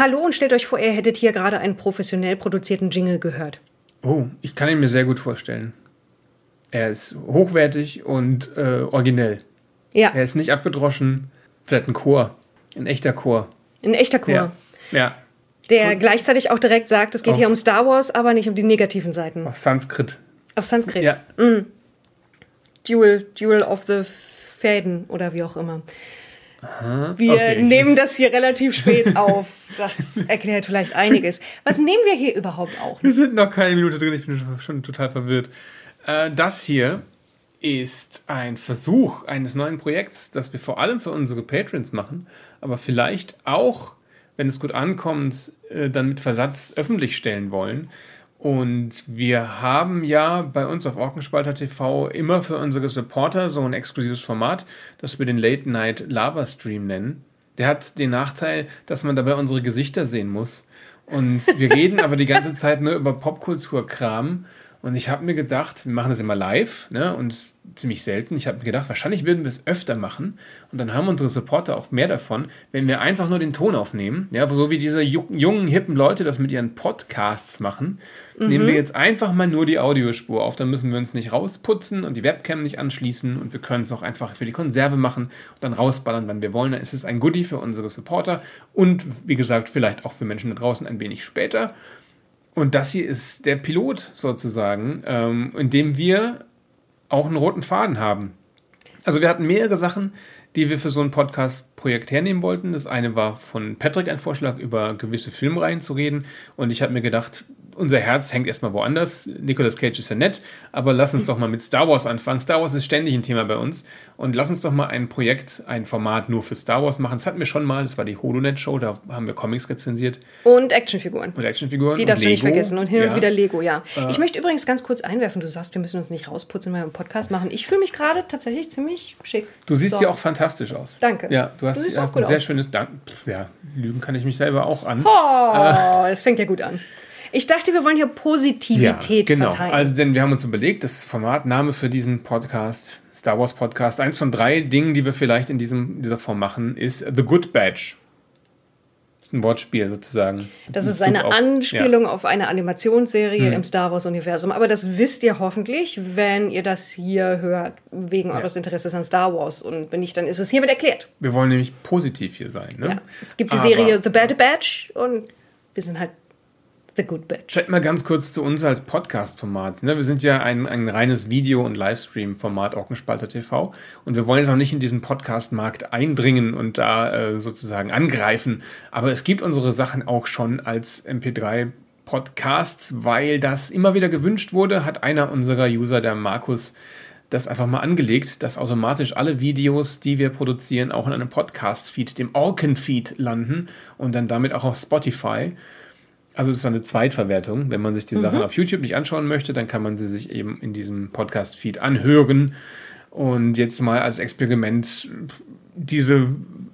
Hallo und stellt euch vor, ihr hättet hier gerade einen professionell produzierten Jingle gehört. Oh, ich kann ihn mir sehr gut vorstellen. Er ist hochwertig und äh, originell. Ja. Er ist nicht abgedroschen. Vielleicht ein Chor. Ein echter Chor. Ein echter Chor. Ja. ja. Der gleichzäzig auch direkt sagt, es geht hier um Star Wars, aber nicht um die negativen Seiten. Auf Sanskrit. Auf Sanskrit. Ja. Duel, Duel of the Fäden oder wie auch immer. Wir okay. nehmen das hier relativ spät auf. Das erklärt vielleicht einiges. Was nehmen wir hier überhaupt auch? Wir sind noch keine Minute drin, ich bin schon, schon total verwirrt. Äh, das hier ist ein Versuch eines neuen Projekts, das wir vor allem für unsere Patrons machen, aber vielleicht auch, wenn es gut ankommt, äh, dann mit Versatz öffentlich stellen wollen. Und wir haben ja bei uns auf Orkenspalter TV immer für unsere Supporter so ein exklusives Format, das wir den Late Night Lava Stream nennen. Der hat den Nachteil, dass man dabei unsere Gesichter sehen muss. Und wir reden aber die ganze Zeit nur über Popkulturkram. Und ich habe mir gedacht, wir machen das immer live ne, und ziemlich selten. Ich habe mir gedacht, wahrscheinlich würden wir es öfter machen. Und dann haben unsere Supporter auch mehr davon, wenn wir einfach nur den Ton aufnehmen. Ja, so wie diese ju- jungen, hippen Leute das mit ihren Podcasts machen, nehmen wir jetzt einfach mal nur die Audiospur auf. Dann müssen wir uns nicht rausputzen und die Webcam nicht anschließen. Und wir können es auch einfach für die Konserve machen und dann rausballern, wann wir wollen. Dann ist es ein Goodie für unsere Supporter und wie gesagt, vielleicht auch für Menschen da draußen ein wenig später. Und das hier ist der Pilot sozusagen, ähm, in dem wir auch einen roten Faden haben. Also wir hatten mehrere Sachen, die wir für so ein Podcast-Projekt hernehmen wollten. Das eine war von Patrick ein Vorschlag, über gewisse Filmreihen zu reden. Und ich habe mir gedacht, unser Herz hängt erstmal woanders. Nicolas Cage ist ja nett, aber lass uns doch mal mit Star Wars anfangen. Star Wars ist ständig ein Thema bei uns. Und lass uns doch mal ein Projekt, ein Format nur für Star Wars machen. Das hatten wir schon mal, das war die HoloNet-Show, da haben wir Comics rezensiert Und Actionfiguren. und Actionfiguren. Die darfst du nicht vergessen. Und hin Ja. und wieder Lego, ja. Ich möchte übrigens ganz kurz einwerfen, du sagst, wir müssen uns nicht rausputzen, wenn wir einen Podcast machen. Ich fühle mich gerade tatsächlich ziemlich schick. Du siehst So. ja auch fantastisch aus. Danke. Ja, du hast, Du hast auch ein sehr aus. schönes Dank. Ja, lügen kann ich mich selber auch an. Oh, es fängt ja gut an. Ich dachte, wir wollen hier Positivität genau. verteilen. Also, denn wir haben uns überlegt, das Formatname für diesen Podcast, Star Wars Podcast, eins von drei Dingen, die wir vielleicht in diesem, dieser Form machen, ist The Good Badge. Das ist ein Wortspiel sozusagen. das ist eine auf- Anspielung auf eine Animationsserie Hm. im Star Wars-Universum. Aber das wisst ihr hoffentlich, wenn ihr das hier hört, wegen eures Interesses an Star Wars. Und wenn nicht, dann ist es hiermit erklärt. Ja. Wir wollen nämlich positiv hier sein. Ne? Ja. Es gibt die Aber- Serie The Bad Batch und wir sind halt The Good Batch. Vielleicht mal ganz kurz zu uns als Podcast-Format. Ne? Wir sind ja ein, ein reines Video- und Livestream-Format Orkenspalter TV und wir wollen jetzt auch nicht in diesen Podcast-Markt eindringen und da äh, sozusagen angreifen. Aber es gibt unsere Sachen auch schon als MP3-Podcasts, weil das immer wieder gewünscht wurde, hat einer unserer User, der Markus, das einfach mal angelegt, dass automatisch alle Videos, die wir produzieren, auch in einem Podcast-Feed, dem Orken-Feed landen und dann damit auch auf Spotify. Also es ist eine Zweitverwertung. Wenn man sich die Sachen auf YouTube nicht anschauen möchte, dann kann man sie sich eben in diesem Podcast-Feed anhören. Und jetzt mal als Experiment diese,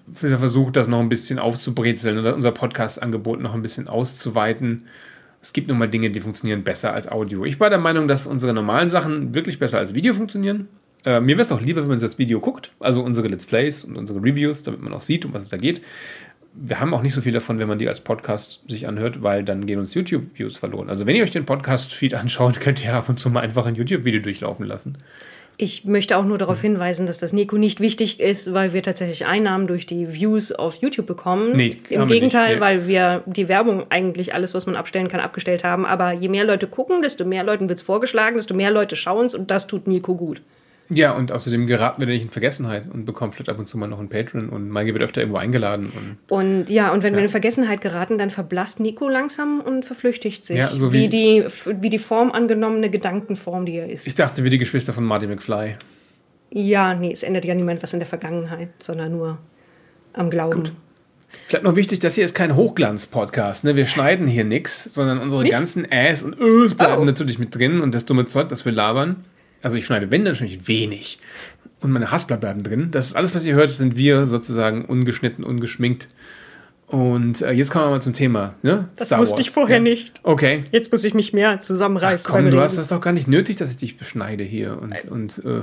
dieser Versuch, das noch ein bisschen aufzubrezeln oder unser Podcast-Angebot noch ein bisschen auszuweiten. Es gibt nun mal Dinge, die funktionieren besser als Audio. Ich war der Meinung, dass unsere normalen Sachen wirklich besser als Video funktionieren. Äh, mir wäre es auch lieber, wenn man das Video guckt, also unsere Let's Plays und unsere Reviews, damit man auch sieht, um was es da geht wir haben auch nicht so viel davon, wenn man die als Podcast sich anhört, weil dann gehen uns YouTube-Views verloren. Also wenn ihr euch den Podcast-Feed anschaut, könnt ihr ab und zu mal einfach ein YouTube-Video durchlaufen lassen. Ich möchte auch nur darauf hinweisen, dass das Nico nicht wichtig ist, weil wir tatsächlich Einnahmen durch die Views auf YouTube bekommen. Nee, Im Gegenteil, nicht, nee. weil wir die Werbung eigentlich alles, was man abstellen kann, abgestellt haben. Aber je mehr Leute gucken, desto mehr Leuten wird es vorgeschlagen, desto mehr Leute schauen es und das tut Nico gut. Ja, und außerdem geraten wir nicht in Vergessenheit und bekommen vielleicht ab und zu mal noch einen Patron und Maike wird öfter irgendwo eingeladen. Und Und ja, und wenn wir in Vergessenheit geraten, dann verblasst Nico langsam und verflüchtigt sich. Ja, so wie, wie- die, wie die Form angenommene Gedankenform, die er ist. ich dachte, wie die Geschwister von Marty McFly. Ja, nee, es ändert ja niemand was in der Vergangenheit, sondern nur am Glauben. Vielleicht noch wichtig, das hier ist kein Hochglanz-Podcast. Ne? Wir schneiden hier nichts, sondern unsere Nicht? ganzen Äs und Ös bleiben Oh. natürlich mit drin und das dumme Zeug, das wir labern. Also ich schneide, wenn, dann natürlich wenig. Und meine Haspler bleiben drin. Das ist alles, was ihr hört, sind wir sozusagen ungeschnitten, ungeschminkt. Und äh, jetzt kommen wir mal zum Thema. Ne? Das Star wusste Wars. ich vorher ja. nicht. Okay. Jetzt muss ich mich mehr zusammenreißen. Komm, beim du Reden. hast das doch gar nicht nötig, dass ich dich beschneide hier und, und äh,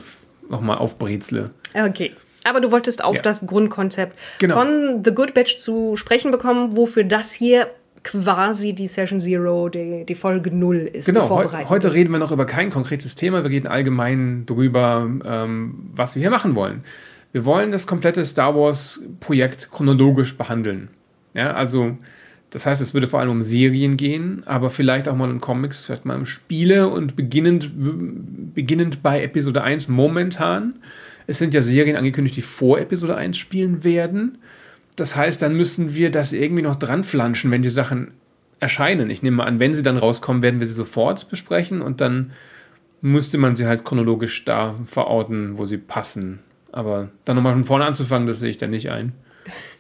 nochmal aufbrezle. Okay. Aber du wolltest auf Ja. das Grundkonzept Genau. von The Good Batch zu sprechen bekommen, wofür das hier quasi die Session Zero, die, die Folge Null ist. Genau, heu heute reden wir noch über kein konkretes Thema. Wir reden allgemein darüber, ähm, was wir hier machen wollen. Wir wollen das komplette Star Wars-Projekt chronologisch behandeln. Ja, also, das heißt, es würde vor allem um Serien gehen, aber vielleicht auch mal um Comics, vielleicht mal um Spiele und beginnend, beginnend bei Episode 1 momentan. Es sind ja Serien angekündigt, die vor Episode 1 spielen werden. Das heißt, dann müssen wir das irgendwie noch dran flanschen, wenn die Sachen erscheinen. Ich nehme mal an, wenn sie dann rauskommen, werden wir sie sofort besprechen und dann müsste man sie halt chronologisch da verorten, wo sie passen. Aber dann nochmal von vorne anzufangen, das sehe ich dann nicht ein.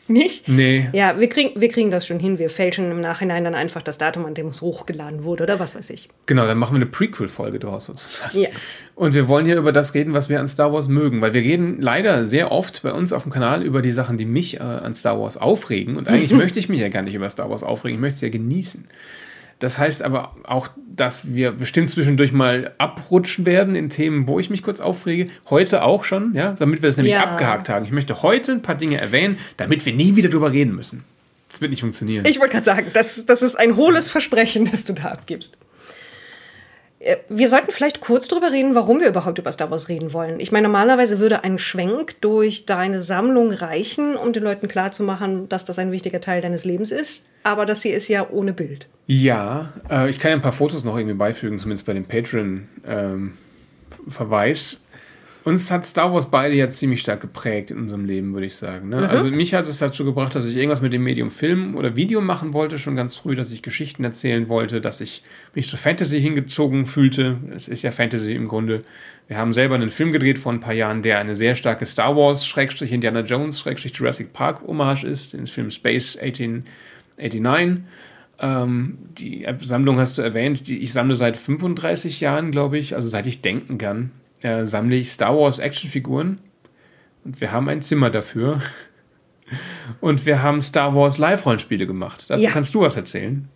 Nicht? Nee. Ja, wir kriegen, wir kriegen das schon hin. Wir fälschen im Nachhinein dann einfach das Datum, an dem es hochgeladen wurde oder was weiß ich. Genau, dann machen wir eine Prequel-Folge daraus sozusagen. Ja. Und wir wollen hier über das reden, was wir an Star Wars mögen, weil wir reden leider sehr oft bei uns auf dem Kanal über die Sachen, die mich äh, an Star Wars aufregen. Und eigentlich möchte ich mich ja gar nicht über Star Wars aufregen, ich möchte es ja genießen. Das heißt aber auch, dass wir bestimmt zwischendurch mal abrutschen werden in Themen, wo ich mich kurz aufrege. Heute auch schon, ja, damit wir das nämlich Ja. abgehakt haben. Ich möchte heute ein paar Dinge erwähnen, damit wir nie wieder drüber reden müssen. Das wird nicht funktionieren. Ich wollte gerade sagen, das, das ist ein hohles Versprechen, das du da abgibst. Äh, Wir sollten vielleicht kurz drüber reden, warum wir überhaupt über Star Wars reden wollen. Ich meine, normalerweise würde ein Schwenk durch deine Sammlung reichen, um den Leuten klarzumachen, dass das ein wichtiger Teil deines Lebens ist. Aber das hier ist ja ohne Bild. Ja, äh, ich kann ja ein paar Fotos noch irgendwie beifügen, zumindest bei dem Patreon-Verweis. Uns hat Star Wars beide ja ziemlich stark geprägt in unserem Leben, würde ich sagen. Ne? Also mich hat es dazu gebracht, dass ich irgendwas mit dem Medium Film oder Video machen wollte, schon ganz früh, dass ich Geschichten erzählen wollte, dass ich mich zur Fantasy hingezogen fühlte. Es ist ja Fantasy im Grunde. Wir haben selber einen Film gedreht vor ein paar Jahren, der eine sehr starke Star Wars, Schrägstrich Indiana Jones, Schrägstrich Jurassic Park Hommage ist, den Film Space 1889. Ähm, die Sammlung hast du erwähnt, die ich sammle seit 35 Jahren, glaube ich, also seit ich denken kann, äh, sammle ich Star Wars Actionfiguren und wir haben ein Zimmer dafür. Und wir haben Star Wars Live-Rollenspiele gemacht. Dazu Ja. kannst du was erzählen.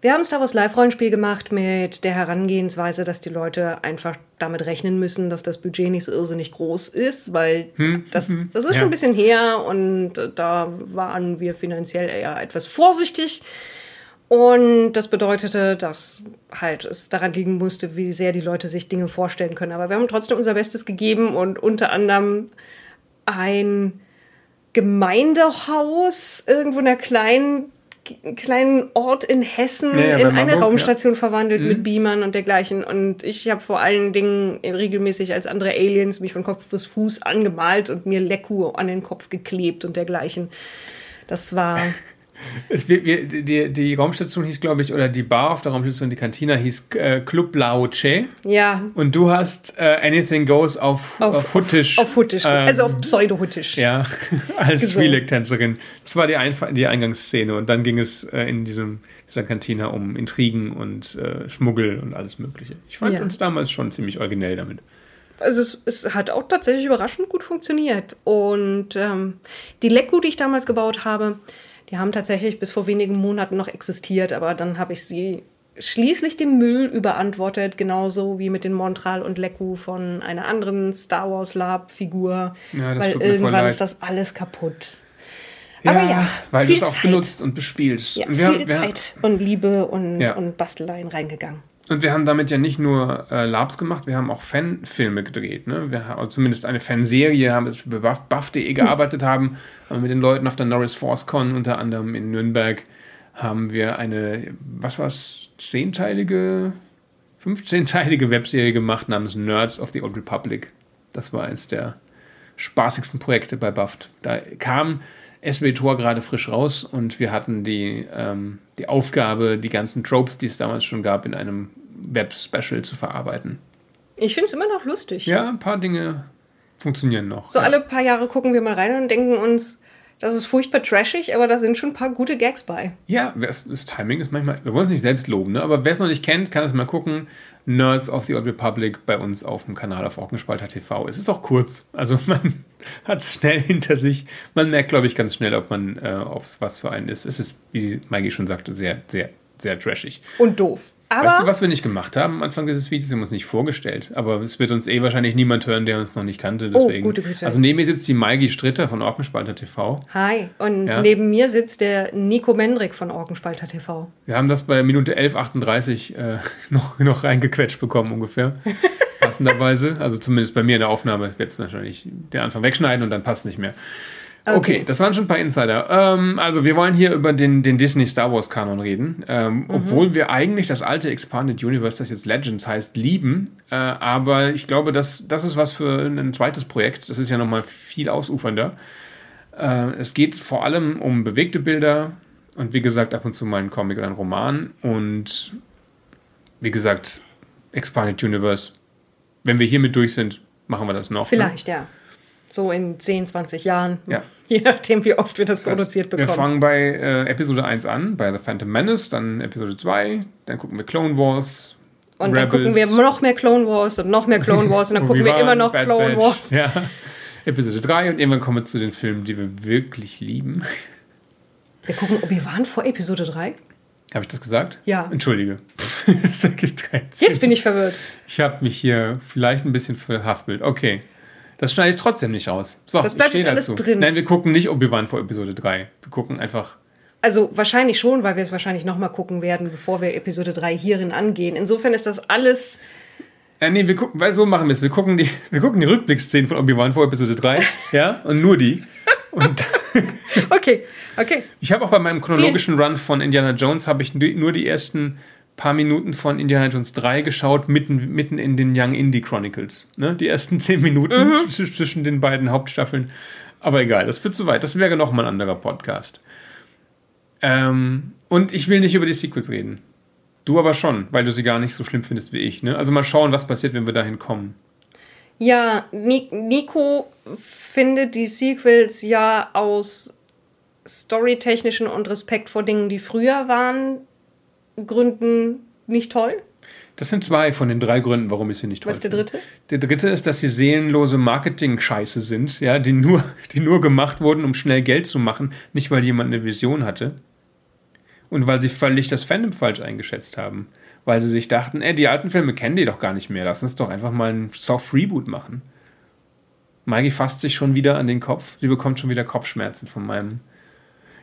Wir haben Star Wars Live-Rollenspiel gemacht mit der Herangehensweise, dass die Leute einfach damit rechnen müssen, dass das Budget nicht so irrsinnig groß ist, weil das, das ist ja. schon ein bisschen her und da waren wir finanziell eher etwas vorsichtig. Und das bedeutete, dass halt es daran liegen musste, wie sehr die Leute sich Dinge vorstellen können. Aber wir haben trotzdem unser Bestes gegeben und unter anderem ein Gemeindehaus irgendwo in einer kleinen kleinen Ort in Hessen Ja, ja, in eine Marburg, Raumstation verwandelt mit Beamern und dergleichen. Und ich habe vor allen Dingen regelmäßig als andere Aliens mich von Kopf bis Fuß angemalt und mir Leku an den Kopf geklebt und dergleichen. Das war Es, wir, die, die Raumstation hieß, glaube ich, oder die Bar auf der Raumstation, die Kantina hieß äh, Club Lao Che. ja Und du hast äh, Anything Goes auf, auf, auf Huttisch. Auf Huttisch, ähm, also auf Pseudo-Huttisch. Ja, als Gesungen. Twi'lek-Tänzerin. Das war die, Einf die Eingangsszene. Und dann ging es äh, in diesem, dieser Kantina um Intrigen und äh, Schmuggel und alles Mögliche. Ich fand Ja. uns damals schon ziemlich originell damit. Also es, es hat auch tatsächlich überraschend gut funktioniert. Und ähm, die Leku, die ich damals gebaut habe, die haben tatsächlich bis vor wenigen Monaten noch existiert, aber dann habe ich sie schließlich dem Müll überantwortet, genauso wie mit den Montral und Leku von einer anderen Star Wars Lab Figur, Ja, das weil irgendwann ist das alles kaputt. Aber ja, weil du es auch Zeit. benutzt und bespielst. Ja, und viel haben- Zeit und Liebe und, Ja. und Basteleien reingegangen. Und wir haben damit ja nicht nur äh, Labs gemacht, wir haben auch Fanfilme gedreht. Ne? Wir haben zumindest eine Fanserie, haben es bei Buff- Buff.de gearbeitet haben, haben mit den Leuten auf der Norris Force Con unter anderem in Nürnberg haben wir eine, was war es, zehnteilige, 15-teilige Webserie gemacht namens Nerds of the Old Republic. Das war eins der spaßigsten Projekte bei Buffed. Da kam SW Tor gerade frisch raus und wir hatten die, ähm, die Aufgabe, die ganzen Tropes, die es damals schon gab, in einem Web-Special zu verarbeiten. Ich finde es immer noch lustig. Ja, ein paar Dinge funktionieren noch. So ja. alle paar Jahre gucken wir mal rein und denken uns, das ist furchtbar trashig, aber da sind schon ein paar gute Gags bei. Ja, das, Timing ist manchmal, wir wollen es nicht selbst loben, ne? aber wer es noch nicht kennt, kann es mal gucken. Nerds of the Old Republic bei uns auf dem Kanal auf Orkenspalter TV. Es ist auch kurz, also man hat es schnell hinter sich. Man merkt, glaube ich, ganz schnell, ob man, äh, ob es was für einen ist. Es ist, wie Maggie schon sagte, sehr, sehr, sehr trashig. Und doof. Aber weißt du, was wir nicht gemacht haben am Anfang dieses Videos? Wir haben uns nicht vorgestellt. Aber es wird uns eh wahrscheinlich niemand hören, der uns noch nicht kannte. Deswegen. Oh, gute Güte. Also neben mir sitzt die Maigi Stritter von Orkenspalter TV. Hi, und Ja. neben mir sitzt der Nico Mendrik von Orkenspalter TV. Wir haben das bei Minute 11,38 äh, noch, noch reingequetscht bekommen ungefähr. Passenderweise. Also zumindest bei mir in der Aufnahme. Jetzt wahrscheinlich den Anfang wegschneiden und dann passt nicht mehr. Okay, Okay. das waren schon ein paar Insider. Ähm, also wir wollen hier über den, den Disney Star Wars Kanon reden, ähm, obwohl wir eigentlich das alte Expanded Universe, das jetzt Legends heißt, lieben. Äh, aber ich glaube, das, das ist was für ein zweites Projekt. Das ist ja nochmal viel ausufernder. Äh, es geht vor allem um bewegte Bilder und wie gesagt ab und zu mal ein Comic oder ein Roman und wie gesagt Expanded Universe. Wenn wir hiermit durch sind, machen wir das noch. ne? Vielleicht, ja. So in 10, 20 Jahren. Ja. Je nachdem, wie oft wir das Das heißt, produziert Wir bekommen. fangen bei äh, Episode 1 an, bei The Phantom Menace, dann Episode 2, dann gucken wir Clone Wars. Und dann gucken wir noch mehr Clone Wars und noch mehr Clone Wars und dann gucken wir immer noch Bad Clone Batch. Wars. Ja. Episode 3 und irgendwann kommen wir zu den Filmen, die wir wirklich lieben. Wir gucken Obi-Wan vor Episode 3? Habe ich das gesagt? Ja. Entschuldige. Jetzt bin ich verwirrt. Ich habe mich hier vielleicht ein bisschen verhaspelt. Okay. Das schneide ich trotzdem nicht raus. So, Das bleibt ich jetzt alles dazu. drin. Nein, wir gucken nicht Obi-Wan vor Episode 3. Wir gucken einfach. Also wahrscheinlich schon, weil wir es wahrscheinlich nochmal gucken werden, bevor wir Episode 3 hierin angehen. Insofern ist das alles. Äh, nee, wir gucken, weil so machen wir es. Wir gucken die, wir gucken die Rückblickszenen von Obi-Wan vor Episode 3. ja, und nur die. Und Okay, okay. ich habe auch bei meinem chronologischen Run von Indiana Jones habe ich nur die ersten paar Minuten von Indiana Jones 3 geschaut, mitten, mitten in den Young Indie Chronicles. Ne? Die ersten zehn Minuten zw- zwischen den beiden Hauptstaffeln. Aber egal, das wird zu weit. Das wäre noch mal ein anderer Podcast. Ähm, und ich will nicht über die Sequels reden. Du aber schon, weil du sie gar nicht so schlimm findest wie ich. Ne? Also mal schauen, was passiert, wenn wir dahin kommen. Ja, Ni- Nico findet die Sequels ja aus storytechnischen und Respekt vor Dingen, die früher waren, Gründen nicht toll. Das sind zwei von den drei Gründen, warum ich sie nicht toll Was ist der dritte? Der dritte ist, dass sie seelenlose Marketing-Scheiße sind, ja, die nur, die nur gemacht wurden, um schnell Geld zu machen, nicht weil jemand eine Vision hatte. Und weil sie völlig das Fandom falsch eingeschätzt haben. Weil sie sich dachten, ey, die alten Filme kennen die doch gar nicht mehr, lass uns doch einfach mal einen Soft-Reboot machen. Maggie fasst sich schon wieder an den Kopf. Sie bekommt schon wieder Kopfschmerzen von meinem.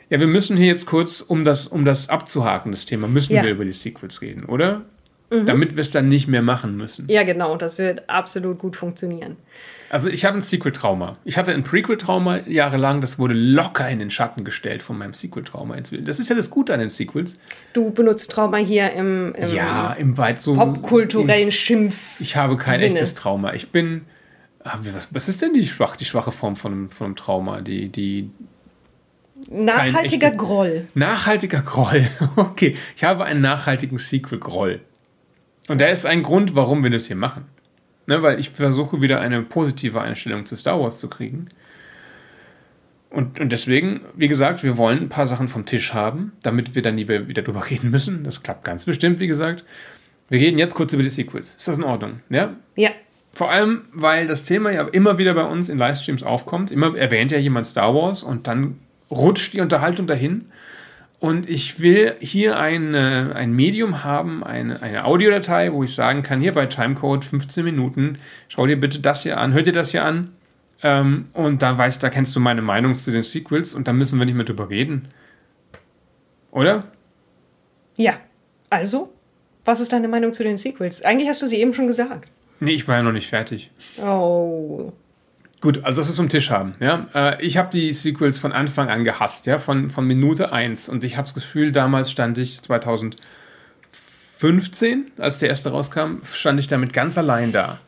Ja, wir müssen hier jetzt kurz, um das, um das abzuhaken, das Thema, müssen Ja. wir über die Sequels reden, oder? Damit wir es dann nicht mehr machen müssen. Ja, genau, das wird absolut gut funktionieren. Also ich habe ein Sequel-Trauma. Ich hatte ein Prequel-Trauma jahrelang, das wurde locker in den Schatten gestellt von meinem Sequel-Trauma. Das ist ja das Gute an den Sequels. Du benutzt Trauma hier im, im Ja, im weit so. popkulturellen Schimpf. Ich habe kein Sinne. echtes Trauma. Ich bin. Ah, Was, was ist denn die, schwach, die schwache Form von von einem Trauma? Die, die Nachhaltiger echte- Groll. nachhaltiger Groll. Okay, ich habe einen nachhaltigen Sequel-Groll. Und da ist ein Grund, warum wir das hier machen. Ne, weil ich versuche wieder eine positive Einstellung zu Star Wars zu kriegen. Und, und deswegen, wie gesagt, wir wollen ein paar Sachen vom Tisch haben, damit wir dann nie wieder drüber reden müssen. Das klappt ganz bestimmt, wie gesagt. Wir reden jetzt kurz über die Sequels. Ist das in Ordnung? Ja? Ja, Vor allem, weil das Thema ja immer wieder bei uns in Livestreams aufkommt. Immer erwähnt ja jemand Star Wars und dann rutscht die Unterhaltung dahin. Und ich will hier ein, äh, ein Medium haben, eine, eine Audiodatei, wo ich sagen kann, hier bei Timecode 15 Minuten, schau dir bitte das hier an, hör dir das hier an. Ähm, und da weißt, da kennst du meine Meinung zu den Sequels und da müssen wir nicht mehr drüber reden. Oder? ja. Also, was ist deine Meinung zu den Sequels? Eigentlich hast du sie eben schon gesagt. Nee, ich war ja noch nicht fertig. Oh. Gut, also dass wir es vom Tisch haben. Ja? Äh, ich habe die Sequels von Anfang an gehasst, ja? von, von Minute 1. Und ich habe das Gefühl, damals stand ich 2015, als der erste rauskam, stand ich damit ganz allein da.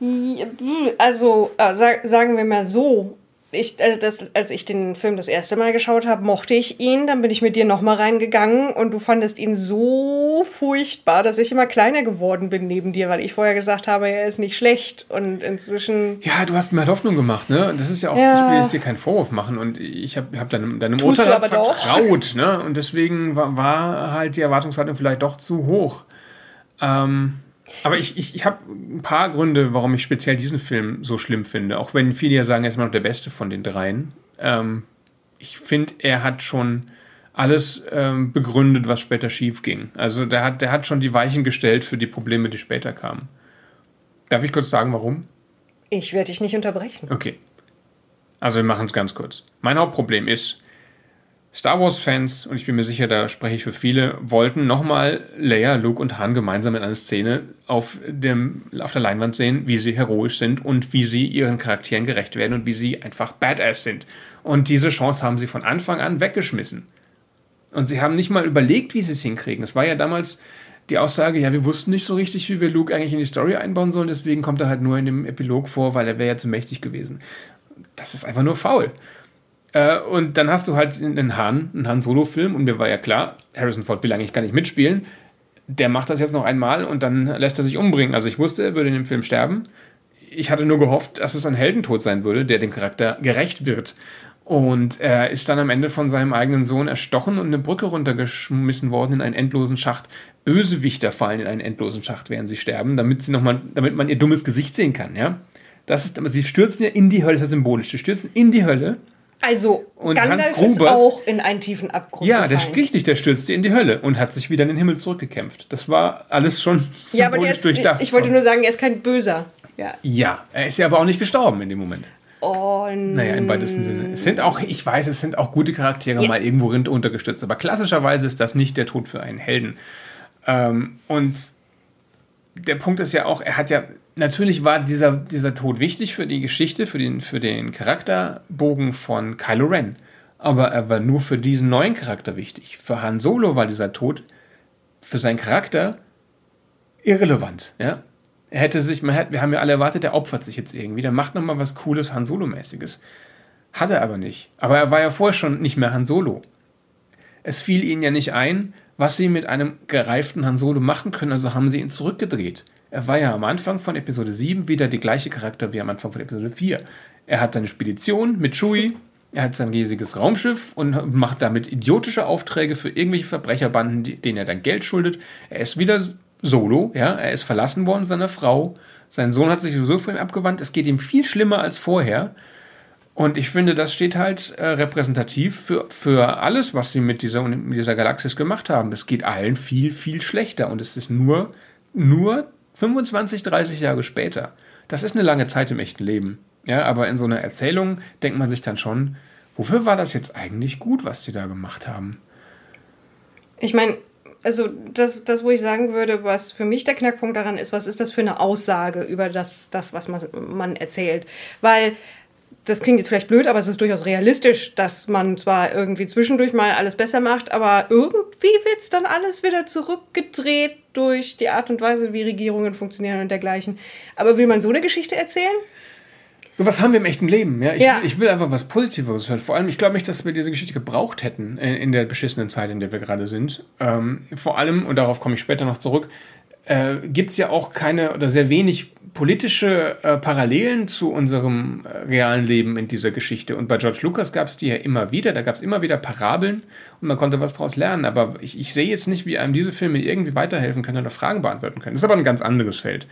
Also, äh, sag, sagen wir mal so. Ich, äh, das, als ich den Film das erste Mal geschaut habe, mochte ich ihn. Dann bin ich mit dir nochmal reingegangen und du fandest ihn so furchtbar, dass ich immer kleiner geworden bin neben dir, weil ich vorher gesagt habe, er ist nicht schlecht. Und inzwischen. Ja, du hast mir halt Hoffnung gemacht, ne? Das ist ja auch, Ja. ich will jetzt dir keinen Vorwurf machen und ich habe hab deinem, deinem Urteil vertraut, ne? Und deswegen war, war halt die Erwartungshaltung vielleicht doch zu hoch. Ähm, aber ich, ich, ich habe ein paar Gründe, warum ich speziell diesen Film so schlimm finde. Auch wenn viele ja sagen, er ist immer noch der beste von den dreien. Ähm, ich finde, er hat schon alles ähm, begründet, was später schief ging. Also der hat, der hat schon die Weichen gestellt für die Probleme, die später kamen. Darf ich kurz sagen, warum? Ich werde dich nicht unterbrechen. Okay. Also wir machen es ganz kurz. Mein Hauptproblem ist, Star Wars-Fans, und ich bin mir sicher, da spreche ich für viele, wollten nochmal Leia, Luke und Han gemeinsam in einer Szene auf, dem, auf der Leinwand sehen, wie sie heroisch sind und wie sie ihren Charakteren gerecht werden und wie sie einfach Badass sind. Und diese Chance haben sie von Anfang an weggeschmissen. Und sie haben nicht mal überlegt, wie sie es hinkriegen. Es war ja damals die Aussage, ja, wir wussten nicht so richtig, wie wir Luke eigentlich in die Story einbauen sollen, deswegen kommt er halt nur in dem Epilog vor, weil er wäre ja zu mächtig gewesen. Das ist einfach nur faul. Äh, und dann hast du halt einen Han, einen Han-Solo-Film und mir war ja klar, Harrison Ford will eigentlich gar nicht mitspielen. Der macht das jetzt noch einmal und dann lässt er sich umbringen. Also ich wusste, er würde in dem Film sterben. Ich hatte nur gehofft, dass es ein Heldentod sein würde, der dem Charakter gerecht wird. Und er ist dann am Ende von seinem eigenen Sohn erstochen und eine Brücke runtergeschmissen worden in einen endlosen Schacht. Bösewichter fallen in einen endlosen Schacht, während sie sterben, damit sie noch mal, damit man ihr dummes Gesicht sehen kann, ja. Das ist, sie stürzen ja in die Hölle, das ist symbolisch. Sie stürzen in die Hölle. Also, Und Gandalf Hans ist Grubers- auch in einen tiefen Abgrund Ja, der gefallen. richtig, der stürzte in die Hölle und hat sich wieder in den Himmel zurückgekämpft. Das war alles schon Ja, aber der ist, durchdacht. ich wollte nur sagen, er ist kein Böser. Ja. ja, er ist ja aber auch nicht gestorben in dem Moment. Und Naja, im weitesten Sinne. Es sind auch, ich weiß, es sind auch gute Charaktere Ja. mal irgendwo untergestützt, aber klassischerweise ist das nicht der Tod für einen Helden. Ähm, und der Punkt ist ja auch, er hat ja, natürlich war dieser, dieser Tod wichtig für die Geschichte, für den, für den Charakterbogen von Kylo Ren. Aber er war nur für diesen neuen Charakter wichtig. Für Han Solo war dieser Tod für seinen Charakter irrelevant. Ja? Er hätte sich, man hätte, wir haben ja alle erwartet, er opfert sich jetzt irgendwie, der macht nochmal was Cooles Han Solo-mäßiges. Hat er aber nicht. Aber er war ja vorher schon nicht mehr Han Solo. Es fiel ihnen ja nicht ein, was sie mit einem gereiften Han Solo machen können, also haben sie ihn zurückgedreht. Er war ja am Anfang von Episode 7 wieder der gleiche Charakter wie am Anfang von Episode 4. Er hat seine Spedition mit Chewie, er hat sein riesiges Raumschiff und macht damit idiotische Aufträge für irgendwelche Verbrecherbanden, denen er dann Geld schuldet. Er ist wieder solo, ja, er ist verlassen worden seiner Frau. Sein Sohn hat sich sowieso von ihm abgewandt. Es geht ihm viel schlimmer als vorher. Und ich finde, das steht halt äh, repräsentativ für, für alles, was sie mit dieser, mit dieser Galaxis gemacht haben. Es geht allen viel, viel schlechter. Und es ist nur, nur 25, 30 Jahre später. Das ist eine lange Zeit im echten Leben. Ja, aber in so einer Erzählung denkt man sich dann schon, wofür war das jetzt eigentlich gut, was sie da gemacht haben? ich meine, also das, das, wo ich sagen würde, was für mich der Knackpunkt daran ist, was ist das für eine Aussage über das, das was man, man erzählt? Weil das klingt jetzt vielleicht blöd, aber es ist durchaus realistisch, dass man zwar irgendwie zwischendurch mal alles besser macht, aber irgendwie wird es dann alles wieder zurückgedreht durch die Art und Weise, wie Regierungen funktionieren und dergleichen. Aber will man so eine Geschichte erzählen? So was haben wir im echten Leben. Ja? Ich, Ja. Will, ich will einfach was Positiveres hören. Vor allem, ich glaube nicht, dass wir diese Geschichte gebraucht hätten in, in der beschissenen Zeit, in der wir gerade sind. Ähm, vor allem, und darauf komme ich später noch zurück, äh, gibt es ja auch keine oder sehr wenig politische äh, Parallelen zu unserem äh, realen Leben in dieser Geschichte. Und bei George Lucas gab es die ja immer wieder. Da gab es immer wieder Parabeln und man konnte was daraus lernen. Aber ich, ich sehe jetzt nicht, wie einem diese Filme irgendwie weiterhelfen können oder Fragen beantworten können. Das ist aber ein ganz anderes Feld.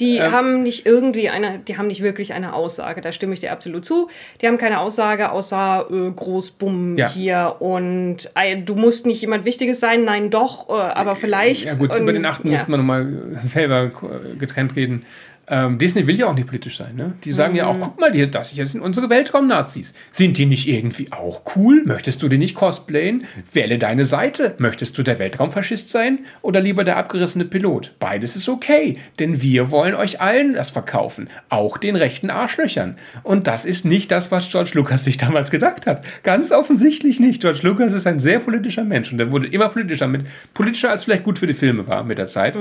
Die Ähm. haben nicht irgendwie eine, die haben nicht wirklich eine Aussage, da stimme ich dir absolut zu. Die haben keine Aussage außer äh, Großbumm Ja. hier und äh, du musst nicht jemand Wichtiges sein, nein doch, äh, aber vielleicht. Ja gut, und, über den achten ja. müsste man nochmal selber getrennt reden. Ähm, Disney will ja auch nicht politisch sein. Ne? Die sagen ja Mhm. auch, guck mal, die, das hier sind unsere Weltraum-Nazis. Sind die nicht irgendwie auch cool? Möchtest du die nicht cosplayen? Wähle deine Seite. Möchtest du der Weltraumfaschist sein oder lieber der abgerissene Pilot? Beides ist okay, denn wir wollen euch allen das verkaufen, auch den rechten Arschlöchern. Und das ist nicht das, was George Lucas sich damals gedacht hat. Ganz offensichtlich nicht. George Lucas ist ein sehr politischer Mensch und der wurde immer politischer, mit, politischer als vielleicht gut für die Filme war mit der Zeit.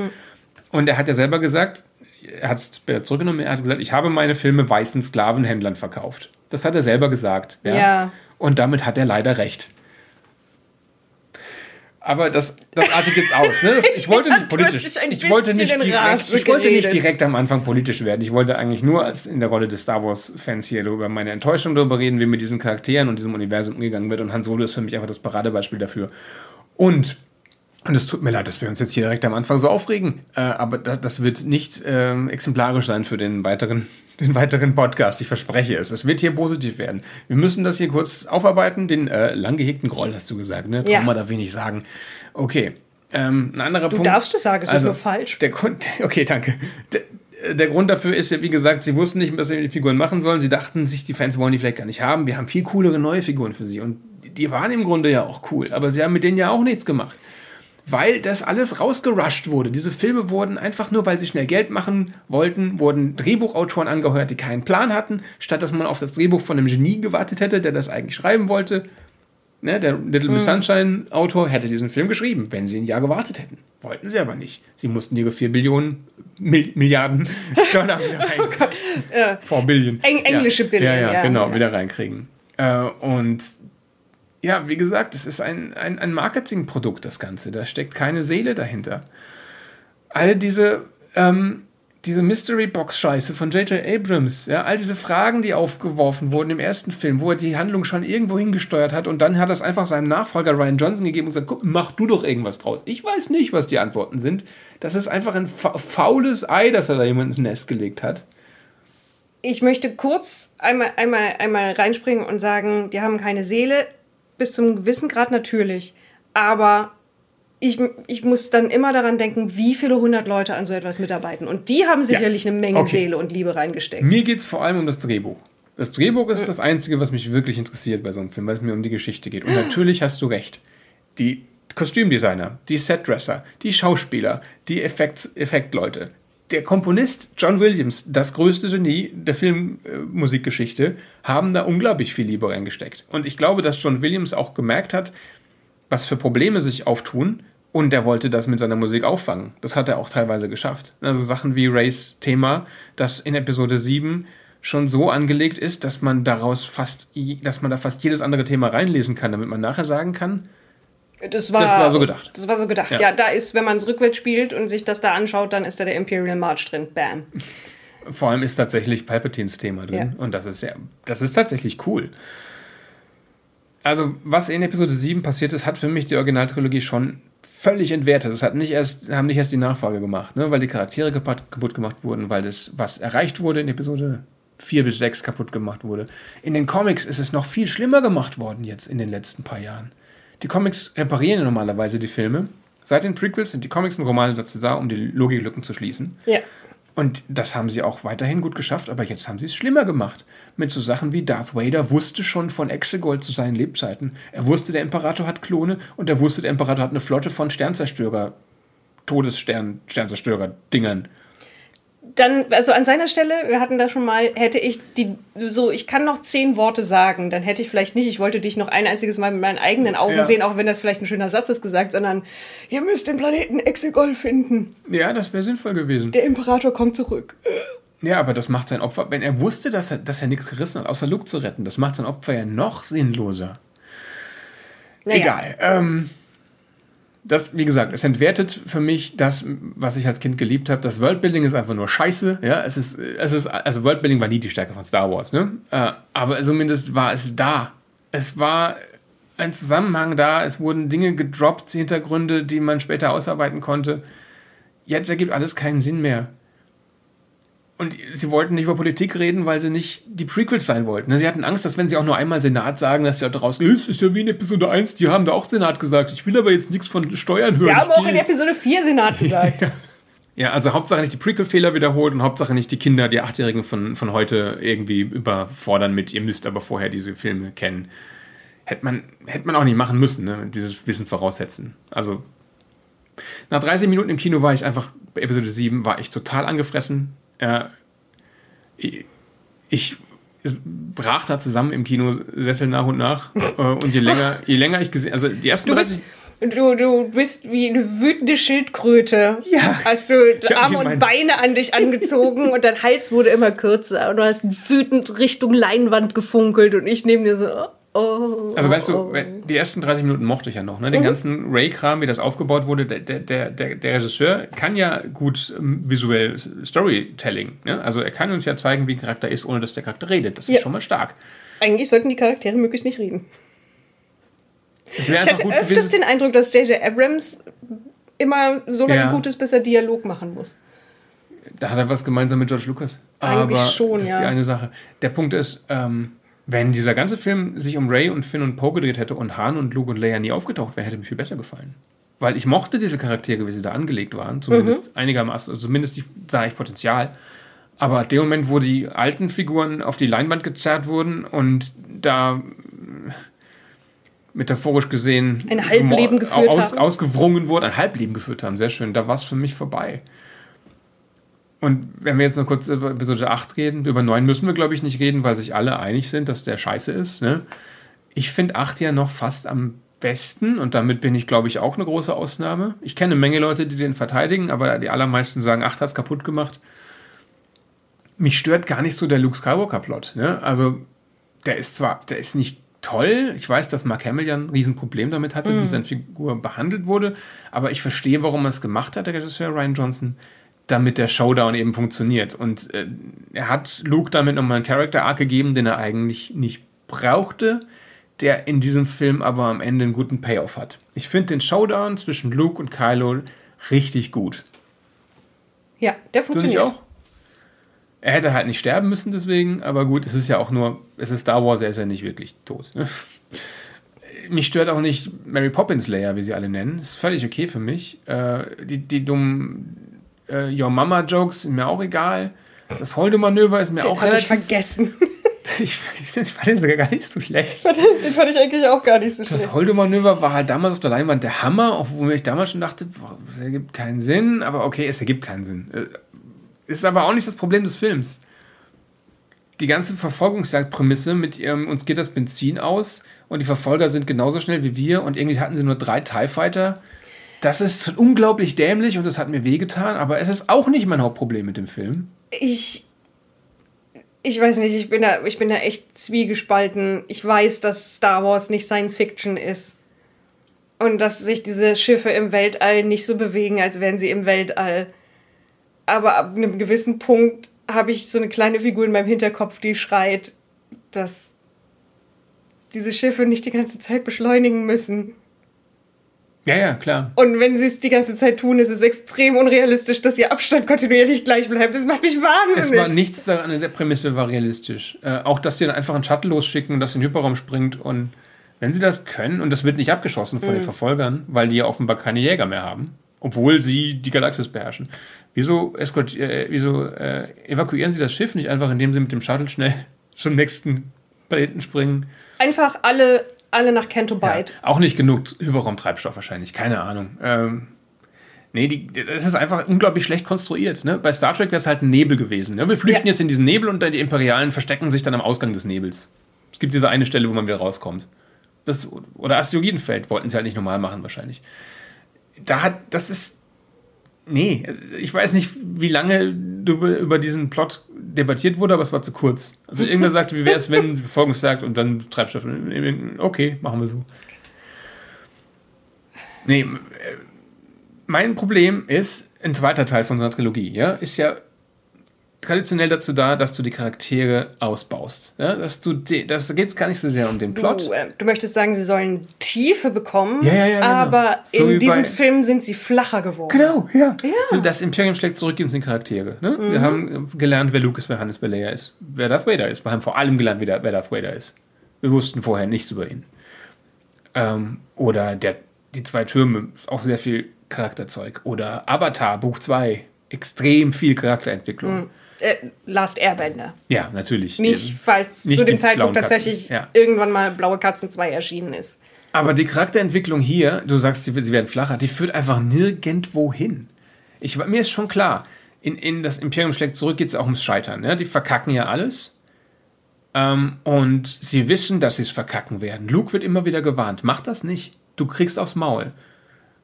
Und er hat ja selber gesagt, er hat es zurückgenommen, er hat gesagt, ich habe meine Filme weißen Sklavenhändlern verkauft. Das hat er selber gesagt. Ja. Ja. Und damit hat er leider recht. Aber das, das artet jetzt aus. Ne? Das, ich wollte nicht politisch. Ich wollte nicht, direkt, ich wollte nicht direkt am Anfang politisch werden. Ich wollte eigentlich nur als in der Rolle des Star Wars-Fans hier über meine Enttäuschung darüber reden, wie mit diesen Charakteren und diesem Universum umgegangen wird. Und Han Solo ist für mich einfach das Paradebeispiel dafür. Und Und es tut mir leid, dass wir uns jetzt hier direkt am Anfang so aufregen, äh, aber das, das wird nicht äh, exemplarisch sein für den weiteren, den weiteren Podcast. Ich verspreche es. Es wird hier positiv werden. Wir müssen das hier kurz aufarbeiten. Den äh, lang gehegten Groll hast du gesagt, ne? Ja. Trauma darf wenig sagen. Okay. Ähm, ein anderer Du Punkt. darfst es sagen, es ist Also, nur falsch. Der Grund, okay, danke. Der, der Grund dafür ist ja, wie gesagt, sie wussten nicht, was sie mit den Figuren machen sollen. Sie dachten sich, die Fans wollen die vielleicht gar nicht haben. Wir haben viel coolere neue Figuren für sie. Und die waren im Grunde ja auch cool. Aber sie haben mit denen ja auch nichts gemacht. Weil das alles rausgerusht wurde. Diese Filme wurden einfach nur, weil sie schnell Geld machen wollten, wurden Drehbuchautoren angeheuert, die keinen Plan hatten, statt dass man auf das Drehbuch von einem Genie gewartet hätte, der das eigentlich schreiben wollte. Ne, der Little Miss Sunshine Autor hätte diesen Film geschrieben, wenn sie ein Jahr gewartet hätten. Wollten sie aber nicht. Sie mussten ihre 4 Billionen, Mil Milliarden Dollar wieder rein. 4 Billion. Eng- englische ja. Billion, Ja, ja, ja, genau, ja. wieder reinkriegen. Äh, und ja, wie gesagt, es ist ein, ein, ein Marketingprodukt, das Ganze. Da steckt keine Seele dahinter. All diese, ähm, diese Mystery-Box-Scheiße von J.J. Abrams, ja, all diese Fragen, die aufgeworfen wurden im ersten Film, wo er die Handlung schon irgendwo hingesteuert hat und dann hat er es einfach seinem Nachfolger Ryan Johnson gegeben und gesagt, guck, mach du doch irgendwas draus. Ich weiß nicht, was die Antworten sind. Das ist einfach ein fa faules Ei, das er da jemand ins Nest gelegt hat. Ich möchte kurz einmal, einmal, einmal reinspringen und sagen, die haben keine Seele. Bis zum gewissen Grad natürlich. Aber ich, ich muss dann immer daran denken, wie viele hundert Leute an so etwas mitarbeiten. Und die haben sicherlich eine Menge Okay. Seele und Liebe reingesteckt. Mir geht es vor allem um das Drehbuch. Das Drehbuch ist das Einzige, was mich wirklich interessiert bei so einem Film, weil es mir um die Geschichte geht. Und natürlich hast du recht. Die Kostümdesigner, die Setdresser, die Schauspieler, die Effekt, Effektleute, der Komponist John Williams, das größte Genie der Filmmusikgeschichte, haben da unglaublich viel Liebe reingesteckt. Und ich glaube, dass John Williams auch gemerkt hat, was für Probleme sich auftun. Und er wollte das mit seiner Musik auffangen. Das hat er auch teilweise geschafft. Also Sachen wie Rays Thema, das in Episode 7 schon so angelegt ist, dass man daraus fast, dass man da fast jedes andere Thema reinlesen kann, damit man nachher sagen kann, Das war, Das war so gedacht. Das war so gedacht. Ja. Ja, da ist, wenn man es rückwärts spielt und sich das da anschaut, dann ist da der Imperial March drin. Bam. vor allem ist tatsächlich Palpatines Thema drin. Ja. Und das ist ja, das ist tatsächlich cool. Also, was in Episode 7 passiert ist, hat für mich die Originaltrilogie schon völlig entwertet. Das hat nicht erst, haben nicht erst die Nachfolge gemacht, ne? weil die Charaktere kaputt, kaputt gemacht wurden, weil das, was erreicht wurde in Episode 4 bis 6 kaputt gemacht wurde. In den Comics ist es noch viel schlimmer gemacht worden jetzt in den letzten paar Jahren. Die Comics reparieren ja normalerweise die Filme. Seit den Prequels sind die Comics und Romane dazu da, um die Logiklücken zu schließen. Ja. Und das haben sie auch weiterhin gut geschafft, aber jetzt haben sie es schlimmer gemacht. Mit so Sachen wie Darth Vader wusste schon von Exegol zu seinen Lebzeiten. Er wusste, der Imperator hat Klone und er wusste, der Imperator hat eine Flotte von Sternzerstörer, Todesstern, Sternzerstörer-Dingern. Dann, also an seiner Stelle, wir hatten da schon mal, hätte ich die, so, ich kann noch zehn Worte sagen, dann hätte ich vielleicht nicht, ich wollte dich noch ein einziges Mal mit meinen eigenen Augen Ja. sehen, auch wenn das vielleicht ein schöner Satz ist gesagt, sondern ihr müsst den Planeten Exegol finden. Ja, das wäre sinnvoll gewesen. Der Imperator kommt zurück. Ja, aber das macht sein Opfer, wenn er wusste, dass er, dass er nichts gerissen hat, außer Luke zu retten, das macht sein Opfer ja noch sinnloser. Naja. Egal. Ähm, das, wie gesagt, es entwertet für mich das, was ich als Kind geliebt habe. Das Worldbuilding ist einfach nur scheiße. Ja, es ist, es ist, also Worldbuilding war nie die Stärke von Star Wars, ne? Äh, aber zumindest war es da. Es war ein Zusammenhang da. Es wurden Dinge gedroppt, Hintergründe, die man später ausarbeiten konnte. Jetzt ergibt alles keinen Sinn mehr. Und sie wollten nicht über Politik reden, weil sie nicht die Prequels sein wollten. Sie hatten Angst, dass wenn sie auch nur einmal Senat sagen, dass sie auch daraus, es ist ja wie in Episode 1, die haben da auch Senat gesagt. Ich will aber jetzt nichts von Steuern hören. Wir haben auch in Episode 4 Senat gesagt. ja, also Hauptsache nicht die Prequel-Fehler wiederholt und Hauptsache nicht die Kinder, die Achtjährigen von, von heute irgendwie überfordern mit, ihr müsst aber vorher diese Filme kennen. Hätte man, hätte man auch nicht machen müssen, ne? dieses Wissen voraussetzen. Also nach 30 Minuten im Kino war ich einfach, bei Episode 7 war ich total angefressen. Äh, ich, brach da zusammen im Kinosessel nach und nach. Äh, und je länger, je länger ich gesehen, also die ersten Du 30... bist, du, du bist wie eine wütende Schildkröte. Ja. Hast du Arme und Beine an dich angezogen und dein Hals wurde immer kürzer und du hast wütend Richtung Leinwand gefunkelt und ich neben dir so, oh. Also weißt oh, du, die ersten 30 Minuten mochte ich ja noch. Ne? Den ganzen Ray-Kram, wie das aufgebaut wurde, der, der, der, der Regisseur kann ja gut ähm, visuell Storytelling. Ne? Also er kann uns ja zeigen, wie ein Charakter ist, ohne dass der Charakter redet. Das ist Ja. schon mal stark. Eigentlich sollten die Charaktere möglichst nicht reden. Ich hatte öfters gewesen. den Eindruck, dass J.J. Abrams immer so lange ja. gut ist, bis er Dialog machen muss. Da hat er was gemeinsam mit George Lucas. Eigentlich Aber schon, das ist ja. die eine Sache. Der Punkt ist, ähm, wenn dieser ganze Film sich um Ray und Finn und Poe gedreht hätte und Han und Luke und Leia nie aufgetaucht wären, hätte mir viel besser gefallen. Weil ich mochte diese Charaktere, wie sie da angelegt waren. Zumindest mhm. einigermaßen, also zumindest sah ich Potenzial. Aber dem Moment, wo die alten Figuren auf die Leinwand gezerrt wurden und da metaphorisch gesehen ein Halbleben geführt aus, haben. ausgewrungen wurde, ein Halbleben geführt haben, sehr schön, da war es für mich vorbei. Und wenn wir jetzt noch kurz über Episode 8 reden, über 9 müssen wir, glaube ich, nicht reden, weil sich alle einig sind, dass der scheiße ist. Ne? Ich finde 8 ja noch fast am besten und damit bin ich, glaube ich, auch eine große Ausnahme. Ich kenne eine Menge Leute, die den verteidigen, aber die allermeisten sagen, 8 hat es kaputt gemacht. Mich stört gar nicht so der Luke Skywalker-Plot. Ne? Also, der ist zwar, der ist nicht toll. Ich weiß, dass Mark Hamill ja ein Riesenproblem damit hatte, mhm. wie seine Figur behandelt wurde, aber ich verstehe, warum er es gemacht hat, der Regisseur Ryan Johnson damit der Showdown eben funktioniert. Und äh, er hat Luke damit nochmal einen Character Arc gegeben, den er eigentlich nicht brauchte, der in diesem Film aber am Ende einen guten Payoff hat. Ich finde den Showdown zwischen Luke und Kylo richtig gut. Ja, der funktioniert. auch? Er hätte halt nicht sterben müssen deswegen, aber gut, es ist ja auch nur, es ist Star Wars, er ist ja nicht wirklich tot. Ne? mich stört auch nicht Mary Poppins Layer, wie sie alle nennen. Ist völlig okay für mich. Äh, die, die dummen äh, Your Mama Jokes sind mir auch egal. Das Holde-Manöver ist mir den auch relativ... ich vergessen. ich, ich fand den sogar gar nicht so schlecht. Den fand ich eigentlich auch gar nicht so schlecht. Das Holde-Manöver war halt damals auf der Leinwand der Hammer, obwohl ich damals schon dachte, es ergibt keinen Sinn. Aber okay, es ergibt keinen Sinn. Äh, ist aber auch nicht das Problem des Films. Die ganze Verfolgungsjagdprämisse mit ihrem, uns geht das Benzin aus und die Verfolger sind genauso schnell wie wir und irgendwie hatten sie nur drei TIE Fighter das ist unglaublich dämlich und das hat mir wehgetan, aber es ist auch nicht mein Hauptproblem mit dem Film. Ich. Ich weiß nicht, ich bin da, ich bin da echt zwiegespalten. Ich weiß, dass Star Wars nicht Science Fiction ist. Und dass sich diese Schiffe im Weltall nicht so bewegen, als wären sie im Weltall. Aber ab einem gewissen Punkt habe ich so eine kleine Figur in meinem Hinterkopf, die schreit, dass diese Schiffe nicht die ganze Zeit beschleunigen müssen. Ja, ja, klar. Und wenn sie es die ganze Zeit tun, ist es extrem unrealistisch, dass ihr Abstand kontinuierlich gleich bleibt. Das macht mich wahnsinnig. Es war nichts daran in der Prämisse war realistisch. Äh, auch, dass sie dann einfach einen Shuttle losschicken und das in den Hyperraum springt und wenn sie das können, und das wird nicht abgeschossen von mhm. den Verfolgern, weil die ja offenbar keine Jäger mehr haben, obwohl sie die Galaxis beherrschen. Wieso, äh, wieso äh, evakuieren sie das Schiff nicht einfach, indem sie mit dem Shuttle schnell zum nächsten Planeten springen? Einfach alle alle nach Kento Byte. Ja, auch nicht genug Hyperraumtreibstoff wahrscheinlich, keine Ahnung. Ähm, nee, die, das ist einfach unglaublich schlecht konstruiert. Ne? Bei Star Trek wäre es halt ein Nebel gewesen. Ne? Wir flüchten ja. jetzt in diesen Nebel und die Imperialen verstecken sich dann am Ausgang des Nebels. Es gibt diese eine Stelle, wo man wieder rauskommt. Das, oder Asteroidenfeld wollten sie halt nicht normal machen wahrscheinlich. Da hat, das ist Nee, ich weiß nicht, wie lange über diesen Plot debattiert wurde, aber es war zu kurz. Also irgendwer sagte, wie wäre es, wenn Folgendes sagt und dann Treibstoff. Okay, machen wir so. Nee, äh, mein Problem ist, ein zweiter Teil von unserer Trilogie, ja, ist ja traditionell dazu da, dass du die Charaktere ausbaust. Ja? Dass du das geht es gar nicht so sehr um den Plot. Du, äh, du möchtest sagen, sie sollen Tiefe bekommen, ja, ja, genau. aber so in diesem Film sind sie flacher geworden. Genau, ja. So, das Imperium schlägt zurück und sind Charaktere. Ne? Mhm. Wir haben gelernt, wer ist, wer Hannes, wer Leia ist, wer Darth Vader ist. Wir haben vor allem gelernt, wer Darth Vader ist. Wir wussten vorher nichts über ihn. Ähm, oder der, die zwei Türme ist auch sehr viel Charakterzeug. Oder Avatar, Buch 2, extrem viel Charakterentwicklung. Mhm. Äh, Last Airbender. Ja, natürlich. Nicht, falls Nicht zu dem Zeitpunkt tatsächlich ja. irgendwann mal Blaue Katzen 2 erschienen ist. Aber die Charakterentwicklung hier, du sagst, sie, sie werden flacher, die führt einfach nirgendwo hin. Ich, mir ist schon klar, in, in das Imperium schlägt zurück geht es auch ums Scheitern. Ne? Die verkacken ja alles. Ähm, und sie wissen, dass sie es verkacken werden. Luke wird immer wieder gewarnt. Mach das nicht. Du kriegst aufs Maul.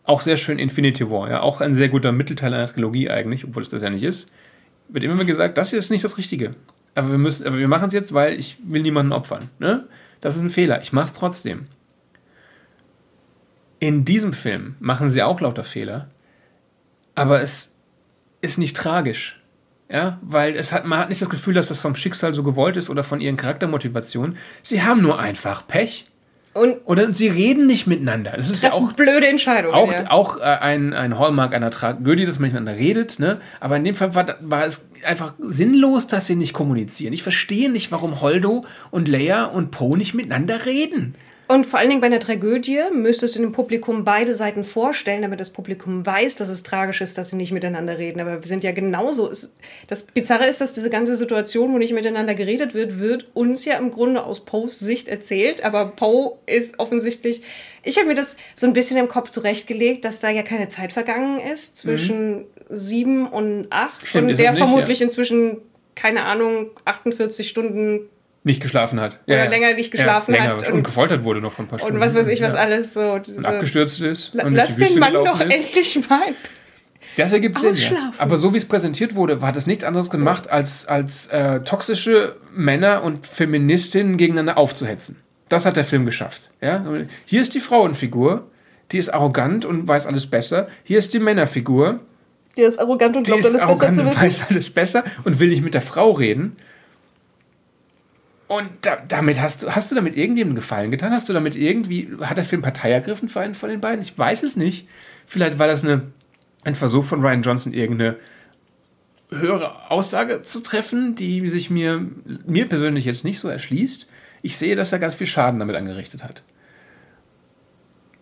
Auch sehr schön Infinity War. Ja? Auch ein sehr guter Mittelteil einer Trilogie eigentlich, obwohl es das ja nicht ist wird immer gesagt, das hier ist nicht das Richtige. Aber wir, müssen, aber wir machen es jetzt, weil ich will niemanden opfern. Ne? Das ist ein Fehler. Ich mache es trotzdem. In diesem Film machen sie auch lauter Fehler, aber es ist nicht tragisch. Ja, weil es hat, man hat nicht das Gefühl, dass das vom Schicksal so gewollt ist oder von ihren Charaktermotivationen. Sie haben nur einfach Pech. Und Oder sie reden nicht miteinander. Das ist ja auch blöde Entscheidungen. auch, ja. auch äh, ein, ein Hallmark einer Tragödie, dass man miteinander redet, ne? Aber in dem Fall war, war es einfach sinnlos, dass sie nicht kommunizieren. Ich verstehe nicht, warum Holdo und Leia und Poe nicht miteinander reden. Und vor allen Dingen bei einer Tragödie müsstest du dem Publikum beide Seiten vorstellen, damit das Publikum weiß, dass es tragisch ist, dass sie nicht miteinander reden. Aber wir sind ja genauso. Das Bizarre ist, dass diese ganze Situation, wo nicht miteinander geredet wird, wird uns ja im Grunde aus Poes Sicht erzählt. Aber Poe ist offensichtlich. Ich habe mir das so ein bisschen im Kopf zurechtgelegt, dass da ja keine Zeit vergangen ist zwischen sieben und acht. Mhm. Stimmt, und der nicht, vermutlich ja. inzwischen, keine Ahnung, 48 Stunden Nicht geschlafen hat. Oder länger nicht geschlafen länger hat Und, und- gefoltert wurde noch vor ein paar Stunden. und was weiß ich, was Ja. alles so. Und abgestürzt ist. La- und Lass die den Mann doch ist. endlich mal. Das ergibt Sinn. Ja. Aber so wie es präsentiert wurde, hat es nichts anderes gemacht, als, als äh, toxische Männer und Feministinnen gegeneinander aufzuhetzen. Das hat der Film geschafft. Ja? Hier ist die Frauenfigur, die ist arrogant und weiß alles besser. Hier ist die Männerfigur, Der ist arrogant und die glaubt ist alles besser arrogant zu und wissen. weiß alles besser und will nicht mit der Frau reden. Und da, damit hast du, hast du damit irgendjemandem Gefallen getan? Hast du damit irgendwie, hat der Film Partei ergriffen für einen von den beiden? Ich weiß es nicht. Vielleicht war das eine, ein Versuch von Ryan Johnson, irgendeine höhere Aussage zu treffen, die sich mir, mir persönlich jetzt nicht so erschließt. Ich sehe, dass er ganz viel Schaden damit angerichtet hat.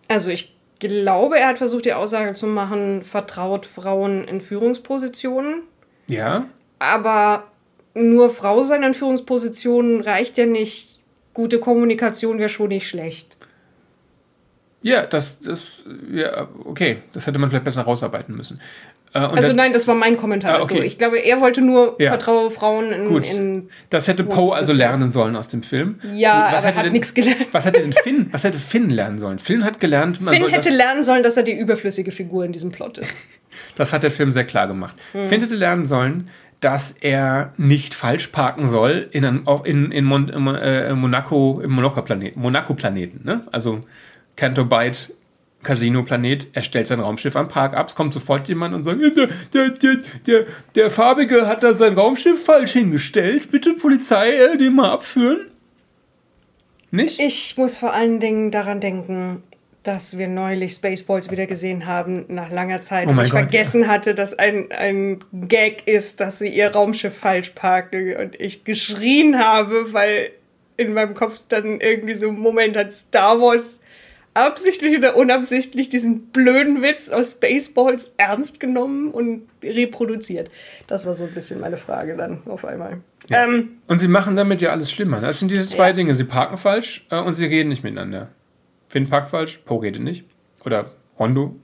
Also ich glaube, er hat versucht, die Aussage zu machen, vertraut Frauen in Führungspositionen. Ja, Aber nur Frau sein in Führungspositionen reicht ja nicht. Gute Kommunikation wäre schon nicht schlecht. ja, das, das, ja, okay, das hätte man vielleicht besser rausarbeiten müssen. Äh, Also dann- nein, das war mein Kommentar. Ah, dazu. okay. ich glaube, er wollte nur Ja. vertraue Frauen in, Gut. in Das hätte Poe also lernen sollen aus dem Film. Ja, Was aber er hat nichts gelernt. Was hätte denn Finn, was hätte Finn lernen sollen? Finn hat gelernt, man Finn hätte das, lernen sollen, dass er die überflüssige Figur in diesem Plot ist. das hat der Film sehr klar gemacht. Hm. Finn hätte lernen sollen, dass er nicht falsch parken soll in, einem, auch in, in, Mon, in äh, Monaco, im Monaco-Planeten, Monaco-Planeten, ne? Also Canto Bight Casino-Planet, er stellt sein Raumschiff am Park ab, es kommt sofort jemand und sagt, der, der, der, der, der Farbige hat da sein Raumschiff falsch hingestellt, bitte Polizei, äh, den mal abführen. Nicht? Ich muss vor allen Dingen daran denken, dass wir neulich Spaceballs wieder gesehen haben, nach langer Zeit. Oh und ich Gott, vergessen hatte, dass ein, ein Gag ist, dass sie ihr Raumschiff falsch parken. Und ich geschrien habe, weil in meinem Kopf dann irgendwie so ein Moment hat Star Wars absichtlich oder unabsichtlich diesen blöden Witz aus Spaceballs ernst genommen und reproduziert. Das war so ein bisschen meine Frage dann auf einmal. Ähm, Und sie machen damit ja alles schlimmer. Das sind diese zwei Ja. Dinge. Sie parken falsch äh, und sie reden nicht miteinander. Finn parkt falsch, Poe redet nicht. Oder Hondo.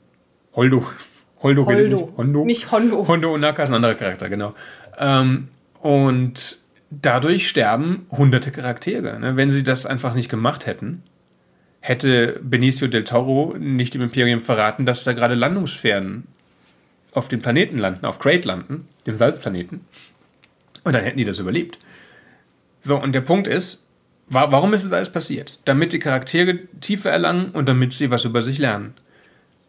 Holdo. Holdo, redet Holdo. nicht. Hondo. Nicht Hondo. Hondo Onaka ist ein anderer Charakter, genau. Ähm, und dadurch sterben hunderte Charaktere. Ne? Wenn sie das einfach nicht gemacht hätten, hätte Benicio del Toro nicht dem Imperium verraten, dass da gerade Landungssphären auf dem Planeten landen, auf Crate landen, dem Salzplaneten. Und dann hätten die das überlebt. So, und der Punkt ist, warum ist das alles passiert? Damit die Charaktere Tiefe erlangen und damit sie was über sich lernen.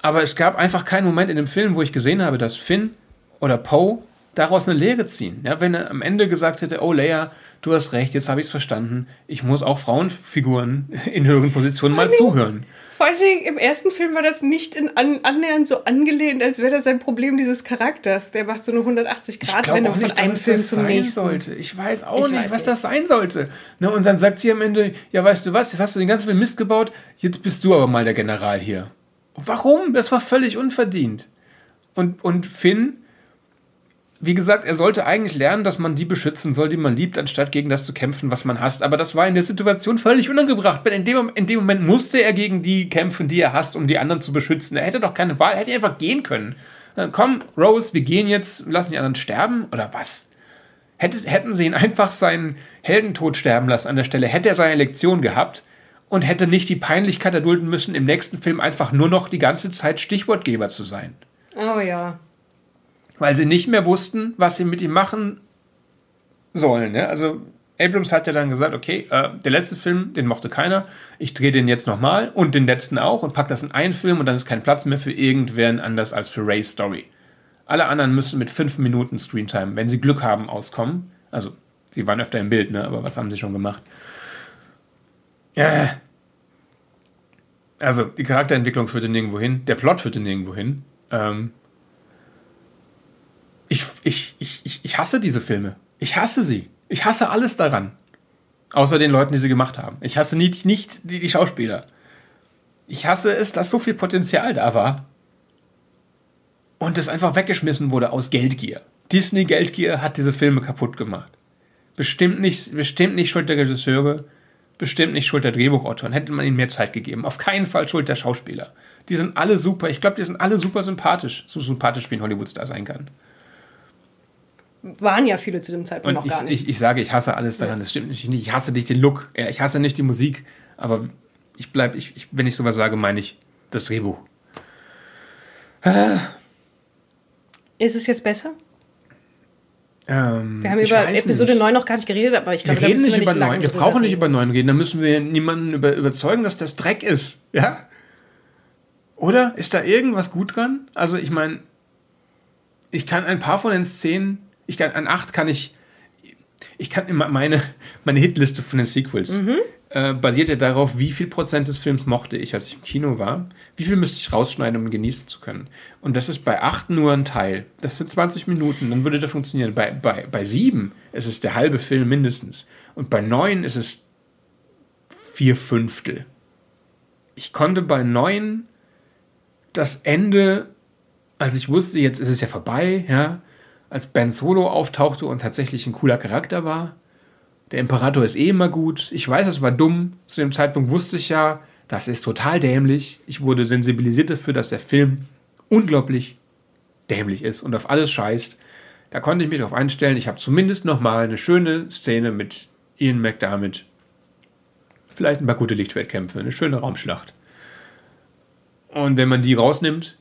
Aber es gab einfach keinen Moment in dem Film, wo ich gesehen habe, dass Finn oder Poe daraus eine Lehre ziehen. Ja, wenn er am Ende gesagt hätte, oh Leia, du hast recht, jetzt habe ich es verstanden, ich muss auch Frauenfiguren in höheren Positionen mal zuhören. Vor allen Dingen im ersten Film war das nicht in an, annähernd so angelehnt, als wäre das ein Problem dieses Charakters. Der macht so eine 180-Grad-Wendung von einem Film das zum sein nächsten. sollte. Ich weiß auch Ich nicht, weiß was nicht. das sein sollte. Ne, und dann sagt sie am Ende, ja, weißt du was, jetzt hast du den ganzen Film Mist gebaut, jetzt bist du aber mal der General hier. Und warum? Das war völlig unverdient. Und, und Finn, wie gesagt, er sollte eigentlich lernen, dass man die beschützen soll, die man liebt, anstatt gegen das zu kämpfen, was man hasst. Aber das war in der Situation völlig unangebracht. Denn in dem, in dem Moment musste er gegen die kämpfen, die er hasst, um die anderen zu beschützen. Er hätte doch keine Wahl, er hätte einfach gehen können. Dann, komm, Rose, wir gehen jetzt, lassen die anderen sterben oder was? Hätte, hätten sie ihn einfach seinen Heldentod sterben lassen an der Stelle, hätte er seine Lektion gehabt und hätte nicht die Peinlichkeit erdulden müssen, im nächsten Film einfach nur noch die ganze Zeit Stichwortgeber zu sein Oh ja. Weil sie nicht mehr wussten, was sie mit ihm machen sollen. Ne? Also Abrams hat ja dann gesagt, okay, äh, der letzte Film, den mochte keiner, ich drehe den jetzt nochmal und den letzten auch und pack das in einen Film und dann ist kein Platz mehr für irgendwen anders als für Ray's Story. Alle anderen müssen mit fünf Minuten Screentime, wenn sie Glück haben, auskommen. Also, sie waren öfter im Bild, ne? aber was haben sie schon gemacht? Ja. Also die Charakterentwicklung führte nirgendwo hin, der Plot führte nirgendwo hin. Ähm, ich, ich, ich, ich hasse diese Filme. Ich hasse sie. Ich hasse alles daran. Außer den Leuten, die sie gemacht haben. Ich hasse nicht, nicht die, die Schauspieler. Ich hasse es, dass so viel Potenzial da war und es einfach weggeschmissen wurde aus Geldgier. Disney Geldgier hat diese Filme kaputt gemacht. Bestimmt nicht, bestimmt nicht Schuld der Regisseure, bestimmt nicht Schuld der Drehbuchautoren. Hätte man ihnen mehr Zeit gegeben. Auf keinen Fall Schuld der Schauspieler. Die sind alle super. Ich glaube, die sind alle super sympathisch. So sympathisch wie ein Hollywood-Star sein kann. Waren ja viele zu dem Zeitpunkt Und noch gar ich, nicht. ich, ich sage, ich hasse alles daran. Das stimmt nicht. Ich hasse nicht den Look. Ja, Ich hasse nicht die Musik. Aber ich bleib, ich, ich, wenn ich sowas sage, meine ich das Drehbuch. Ist es jetzt besser? Ähm, Wir haben über Episode nicht. 9 noch gar nicht geredet, aber ich glaube, Wir reden nicht über lange neun. Wir drüber brauchen nicht über neun reden. Da müssen wir niemanden über, überzeugen, dass das Dreck ist. Ja? Oder? Ist da irgendwas gut dran? Also, ich meine, ich kann ein paar von den Szenen, ich kann, an acht kann ich, ich kann immer meine, meine Hitliste von den Sequels äh, basiert ja darauf, wie viel Prozent des Films mochte ich, als ich im Kino war. Wie viel müsste ich rausschneiden, um ihn genießen zu können? Und das ist bei acht nur ein Teil. Das sind 20 Minuten, dann würde das funktionieren. Bei, bei, bei sieben ist es der halbe Film mindestens. Und bei neun ist es vier Fünftel. Ich konnte bei neun das Ende, als ich wusste, jetzt ist es ja vorbei, ja, als Ben Solo auftauchte und tatsächlich ein cooler Charakter war. Der Imperator ist eh immer gut. Ich weiß, es war dumm. Zu dem Zeitpunkt wusste ich ja, das ist total dämlich. Ich wurde sensibilisiert dafür, dass der Film unglaublich dämlich ist und auf alles scheißt. Da konnte ich mich darauf einstellen. Ich habe zumindest noch mal eine schöne Szene mit Ian McDermott. Vielleicht ein paar gute Lichtschwertkämpfe, eine schöne Raumschlacht. Und wenn man die rausnimmt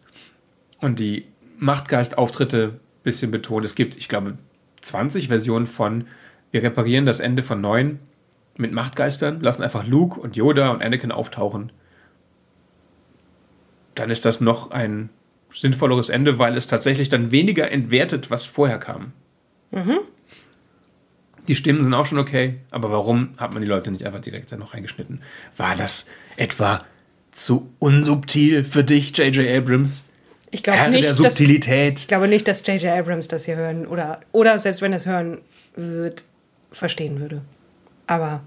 und die Machtgeist-Auftritte bisschen betont, es gibt, ich glaube, 20 Versionen von wir reparieren das Ende von 9 mit Machtgeistern, lassen einfach Luke und Yoda und Anakin auftauchen. Dann ist das noch ein sinnvolleres Ende, weil es tatsächlich dann weniger entwertet, was vorher kam. Die Stimmen sind auch schon okay, aber warum hat man die Leute nicht einfach direkt dann noch reingeschnitten? War das etwa zu unsubtil für dich, J.J. Abrams? Ich glaube nicht, der dass, Subtilität. ich glaube nicht, dass J.J. Abrams das hier hören oder, oder selbst wenn er es hören wird, verstehen würde. Aber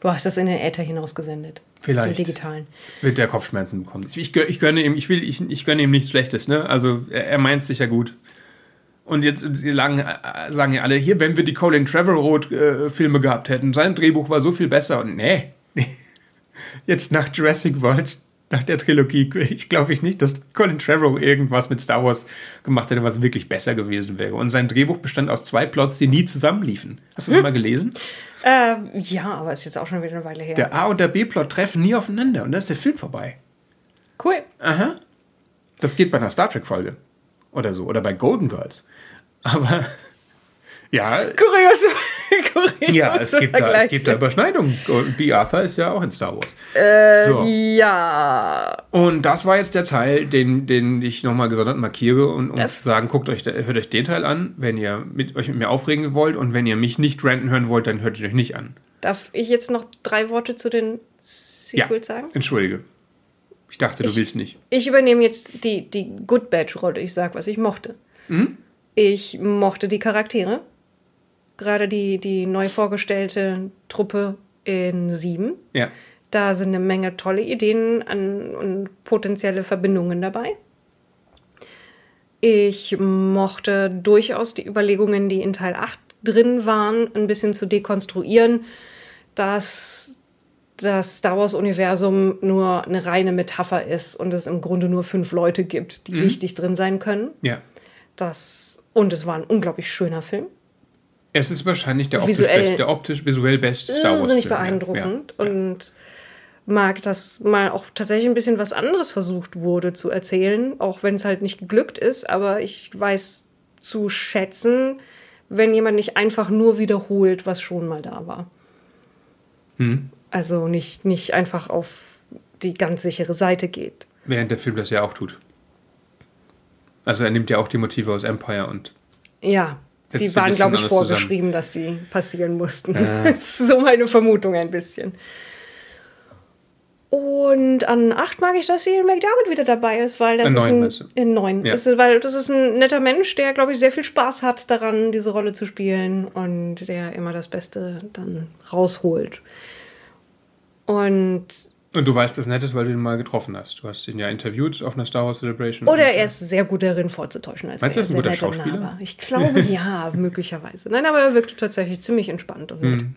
du hast das in den Äther hinausgesendet. Vielleicht. Den digitalen. wird der Kopfschmerzen bekommen. Ich, ich, ich gönne ihm, ich will, ich, ich gönne ihm nichts Schlechtes, ne? Also er, er meint es sicher gut. Und jetzt lang, äh, sagen ja alle, hier, wenn wir die Colin Trevorrow äh, Filme gehabt hätten, sein Drehbuch war so viel besser. Und nee, jetzt nach Jurassic World, nach der Trilogie, ich glaube ich nicht, dass Colin Trevorrow irgendwas mit Star Wars gemacht hätte, was wirklich besser gewesen wäre. Und sein Drehbuch bestand aus zwei Plots, die nie zusammenliefen. Hast du das mal gelesen? Ähm, ja, aber ist jetzt auch schon wieder eine Weile her. Der A- und der B-Plot treffen nie aufeinander und dann ist der Film vorbei. cool. Aha. Das geht bei einer Star Trek-Folge. Oder so. Oder bei Golden Girls. Aber ja, Kurios. Kurios ja es, gibt da, es gibt da Überschneidungen. Und B. Arthur ist ja auch in Star Wars. Äh, so. Ja. Und das war jetzt der Teil, den, den ich nochmal gesondert markiere, und, um Das- zu sagen, guckt euch, hört euch den Teil an, wenn ihr mit, euch mit mir aufregen wollt. Und wenn ihr mich nicht ranten hören wollt, dann hört ihr euch nicht an. Darf ich jetzt noch drei Worte zu den Sequels sagen? Entschuldige. Ich dachte, du Ich- willst nicht. Ich übernehme jetzt die, die Good Badge-Rolle. Ich sag, was ich mochte. Mhm. Ich mochte die Charaktere. Gerade die, die neu vorgestellte Truppe in Sieben. Ja. Da sind eine Menge tolle Ideen an, und potenzielle Verbindungen dabei. Ich mochte durchaus die Überlegungen, die in Teil 8 drin waren, ein bisschen zu dekonstruieren, dass das Star Wars-Universum nur eine reine Metapher ist und es im Grunde nur fünf Leute gibt, die wichtig drin sein können. Ja. Das, und es war ein unglaublich schöner Film. Es ist wahrscheinlich der optisch, Visuell- beste, der optisch visuell beste Star Wars. Irrsinnig Film, ja. beeindruckend Ja. und mag, dass mal auch tatsächlich ein bisschen was anderes versucht wurde zu erzählen, auch wenn es halt nicht geglückt ist, aber ich weiß zu schätzen, wenn jemand nicht einfach nur wiederholt, was schon mal da war. Hm. Also nicht, nicht einfach auf die ganz sichere Seite geht. Während der Film das ja auch tut. Also er nimmt ja auch die Motive aus Empire und Ja, die waren, glaube ich, vorgeschrieben, dass die passieren mussten. Das ist so meine Vermutung ein bisschen. Und an 8 mag ich, dass Ian McDermott wieder dabei ist, weil das In ist neun, ein, in 9. Ja. Ist, weil das ist ein netter Mensch, der, glaube ich, sehr viel Spaß hat daran, diese Rolle zu spielen und der immer das Beste dann rausholt. Und Und du weißt das Nettes, weil du ihn mal getroffen hast. Du hast ihn ja interviewt auf einer Star Wars Celebration. Oder er ist sehr gut darin vorzutäuschen. Als Meinst du, er ist ein guter nett Schauspieler? nahbar. Ich glaube ja, möglicherweise. Nein, aber er wirkte tatsächlich ziemlich entspannt und nett. Hm.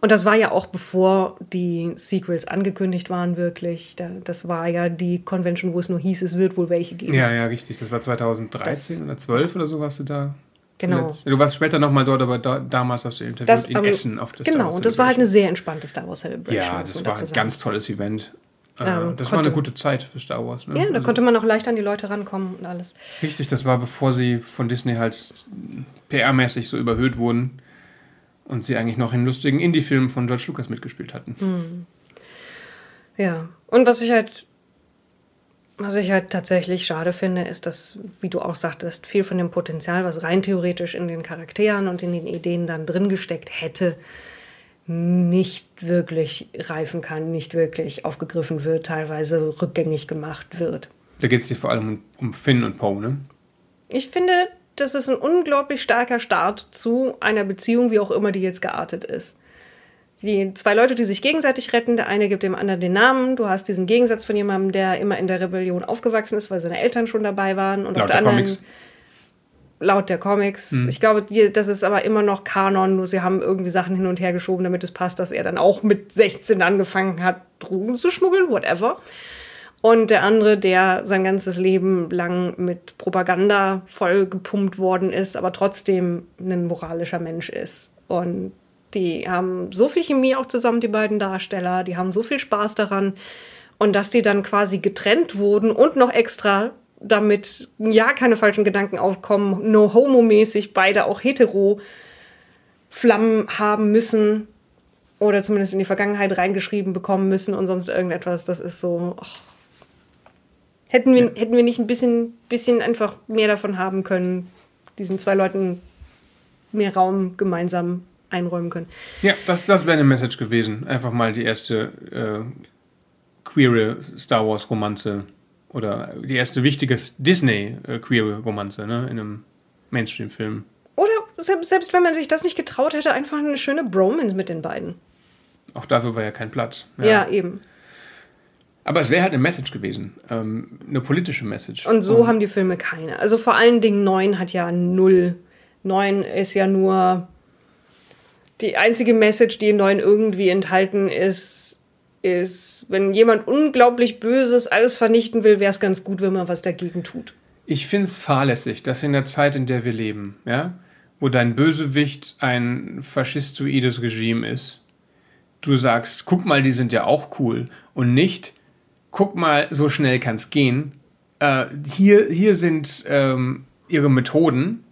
Und das war ja auch bevor die Sequels angekündigt waren, wirklich. Da, das war ja die Convention, wo es nur hieß, es wird wohl welche geben. Ja, ja, richtig. Das war 2013 Das- oder 12 oder so warst du da. Genau. zuletzt. Du warst später nochmal dort, aber da, damals hast du interviewt Das, in aber- Essen auf der Genau, und das war halt eine sehr entspannte Star Wars Celebration. Ja, das war ein ganz tolles Event. Äh, Ja, das war eine konnte- gute Zeit für Star Wars. Ne? Ja, da Also- konnte man auch leicht an die Leute rankommen und alles. Richtig, das war bevor sie von Disney halt PR-mäßig so überhöht wurden und sie eigentlich noch in lustigen Indie-Filmen von George Lucas mitgespielt hatten. Hm. Ja, und was ich halt, was ich halt tatsächlich schade finde, ist, dass, wie du auch sagtest, viel von dem Potenzial, was rein theoretisch in den Charakteren und in den Ideen dann drin gesteckt hätte, nicht wirklich reifen kann, nicht wirklich aufgegriffen wird, teilweise rückgängig gemacht wird. Da geht es dir vor allem um, Finn und Poe, ne? Ich finde, das ist ein unglaublich starker Start zu einer Beziehung, wie auch immer die jetzt geartet ist. Die zwei Leute, die sich gegenseitig retten, der eine gibt dem anderen den Namen. Du hast diesen Gegensatz von jemandem, der immer in der Rebellion aufgewachsen ist, weil seine Eltern schon dabei waren. Und Laut auf der der anderen, Comics. laut der Comics. Ich glaube, die, das ist aber immer noch Kanon, nur sie haben irgendwie Sachen hin und her geschoben, damit es passt, dass er dann auch mit 16 angefangen hat, Drogen zu schmuggeln, whatever. Und der andere, der sein ganzes Leben lang mit Propaganda vollgepumpt worden ist, aber trotzdem ein moralischer Mensch ist. Und die haben so viel Chemie auch zusammen, die beiden Darsteller. Die haben so viel Spaß daran. Und dass die dann quasi getrennt wurden und noch extra, damit ja keine falschen Gedanken aufkommen, no homo-mäßig beide auch hetero Flammen haben müssen oder zumindest in die Vergangenheit reingeschrieben bekommen müssen und sonst irgendetwas. Das ist so. ach. Hätten, wir, hätten wir nicht ein bisschen, bisschen einfach mehr davon haben können, diesen zwei Leuten mehr Raum gemeinsam einräumen können. Ja, das, das wäre eine Message gewesen. Einfach mal die erste äh, queere Star Wars Romanze oder die erste wichtige Disney äh, queere Romanze ne, in einem Mainstream-Film. Oder selbst, selbst wenn man sich das nicht getraut hätte, einfach eine schöne Bromance mit den beiden. Auch dafür war ja kein Platz. Ja, eben. Aber es wäre halt eine Message gewesen. Ähm, eine politische Message. Und so haben die Filme keine. Also vor allen Dingen 9 hat ja null. 9 ist ja nur die einzige Message, die in 9 irgendwie enthalten ist, ist, wenn jemand unglaublich Böses alles vernichten will, wäre es ganz gut, wenn man was dagegen tut. Ich finde es fahrlässig, dass in der Zeit, in der wir leben, ja, wo dein Bösewicht ein faschistoides Regime ist, du sagst, guck mal, die sind ja auch cool und nicht, guck mal, so schnell kann es gehen. Äh, hier, hier sind ähm, ihre Methoden.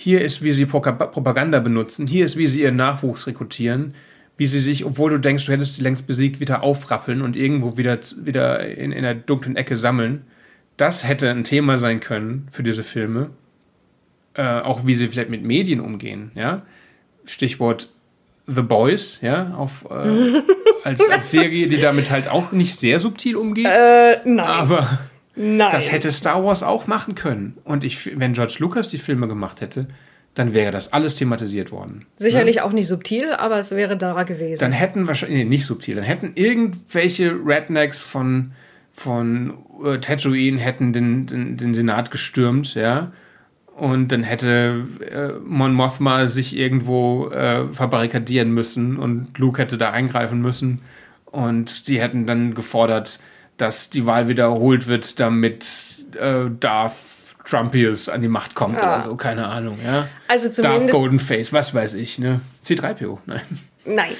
Hier ist, wie sie Propaganda benutzen. Hier ist, wie sie ihren Nachwuchs rekrutieren. Wie sie sich, obwohl du denkst, du hättest sie längst besiegt, wieder aufrappeln und irgendwo wieder, wieder in, in der dunklen Ecke sammeln. Das hätte ein Thema sein können für diese Filme. Äh, auch wie sie vielleicht mit Medien umgehen, ja. Stichwort The Boys, ja, auf, äh, als, als Serie, die damit halt auch nicht sehr subtil umgeht. Äh, nein. aber nein. das hätte Star Wars auch machen können. Und ich, wenn George Lucas die Filme gemacht hätte, dann wäre das alles thematisiert worden. Sicherlich auch nicht subtil, aber es wäre da gewesen. Dann hätten wahrscheinlich, nee, nicht subtil, dann hätten irgendwelche Rednecks von, von äh, Tatooine hätten den, den, den Senat gestürmt, ja. Und dann hätte äh, Mon Mothma sich irgendwo äh, verbarrikadieren müssen und Luke hätte da eingreifen müssen. Und die hätten dann gefordert, dass die Wahl wiederholt wird, damit äh, Darth Trumpius an die Macht kommt Ah. oder so, keine Ahnung, ja. Also Darth zumindest- Golden Face, was weiß ich, ne? C3PO, nein. Nein.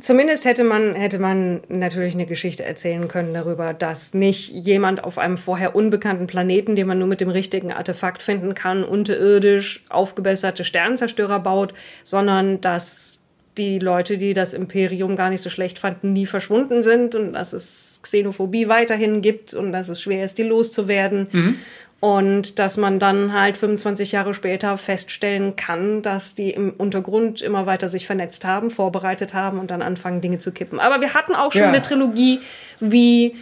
Zumindest hätte man, hätte man natürlich eine Geschichte erzählen können darüber, dass nicht jemand auf einem vorher unbekannten Planeten, den man nur mit dem richtigen Artefakt finden kann, unterirdisch aufgebesserte Sternzerstörer baut, sondern dass die Leute, die das Imperium gar nicht so schlecht fanden, nie verschwunden sind und dass es Xenophobie weiterhin gibt und dass es schwer ist, die loszuwerden. Und dass man dann halt 25 Jahre später feststellen kann, dass die im Untergrund immer weiter sich vernetzt haben, vorbereitet haben und dann anfangen, Dinge zu kippen. Aber wir hatten auch schon Ja. eine Trilogie wie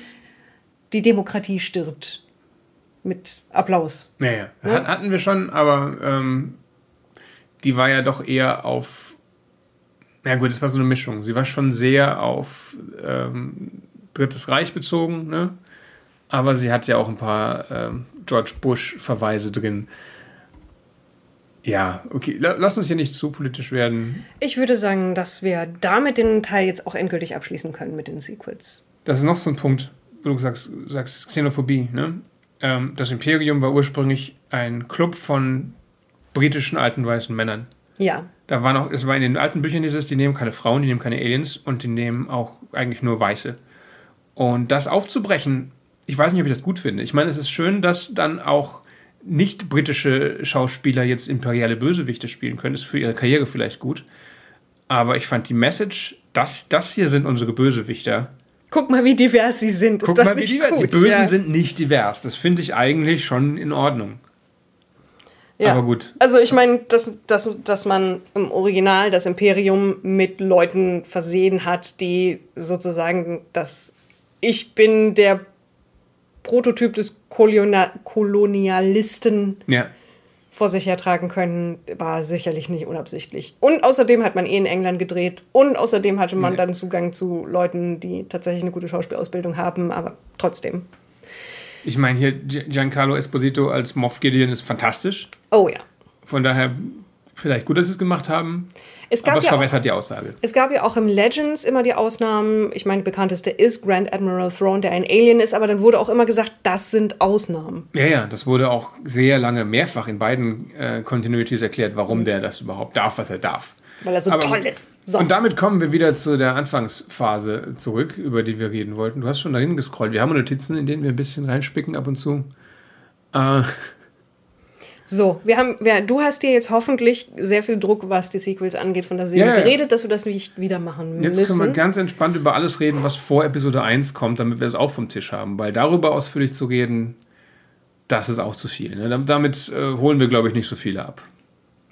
Die Demokratie stirbt. Mit Applaus. Naja, hat, hatten wir schon, aber ähm, die war ja doch eher auf. Na gut, es war so eine Mischung. Sie war schon sehr auf ähm, Drittes Reich bezogen, ne? Aber sie hat ja auch ein paar ähm, George Bush-Verweise drin. Ja, okay, la- lass uns hier nicht zu politisch werden. Ich würde sagen, dass wir damit den Teil jetzt auch endgültig abschließen können mit den Sequels. Das ist noch so ein Punkt, wo du sagst, sagst Xenophobie. Ne? Ähm, das Imperium war ursprünglich ein Club von britischen alten weißen Männern. Ja, Da war noch, es war in den alten Büchern dieses, die nehmen keine Frauen, die nehmen keine Aliens und die nehmen auch eigentlich nur Weiße. Und das aufzubrechen, ich weiß nicht, ob ich das gut finde. Ich meine, es ist schön, dass dann auch nicht britische Schauspieler jetzt imperiale Bösewichte spielen können. Ist für ihre Karriere vielleicht gut. Aber ich fand die Message, das, das hier sind unsere Bösewichter. guck mal, wie divers sie sind. Ist Guck das mal, wie nicht divers. gut? Die Bösen ja. sind nicht divers. Das finde ich eigentlich schon in Ordnung. Ja. Aber gut. Also ich meine, dass, dass, dass man im Original das Imperium mit Leuten versehen hat, die sozusagen das Ich bin der Prototyp des Kolonial Kolonialisten Ja. vor sich hertragen können, war sicherlich nicht unabsichtlich. Und außerdem hat man eh in England gedreht und außerdem hatte man dann Zugang zu Leuten, die tatsächlich eine gute Schauspielausbildung haben, aber trotzdem. Ich meine, hier Gi- Giancarlo Esposito als Moff Gideon ist fantastisch. Oh ja. Von daher vielleicht gut, dass sie es gemacht haben. Es gab Aber es ja auch verwässert die Aussage. Es gab ja auch im Legends immer die Ausnahmen. Ich meine, bekannteste ist Grand Admiral Thrawn, der ein Alien ist, aber dann wurde auch immer gesagt, das sind Ausnahmen. Ja, ja, das wurde auch sehr lange mehrfach in beiden äh, Continuities erklärt, warum der das überhaupt darf, was er darf. Weil er so Aber- toll ist. So. Und damit kommen wir wieder zu der Anfangsphase zurück, über die wir reden wollten. Du hast schon dahin gescrollt. Wir haben Notizen, in denen wir ein bisschen reinspicken ab und zu. Äh, So, wir haben, wir, du hast dir jetzt hoffentlich sehr viel Druck, was die Sequels angeht, von der Serie Ja, ja. geredet, dass wir das nicht wieder machen Jetzt müssen. können wir ganz entspannt über alles reden, was vor Episode 1 kommt, damit wir es auch vom Tisch haben. Weil darüber ausführlich zu reden, das ist auch zu viel. Ne? Dam- Damit äh, holen wir, glaube ich, nicht so viele ab.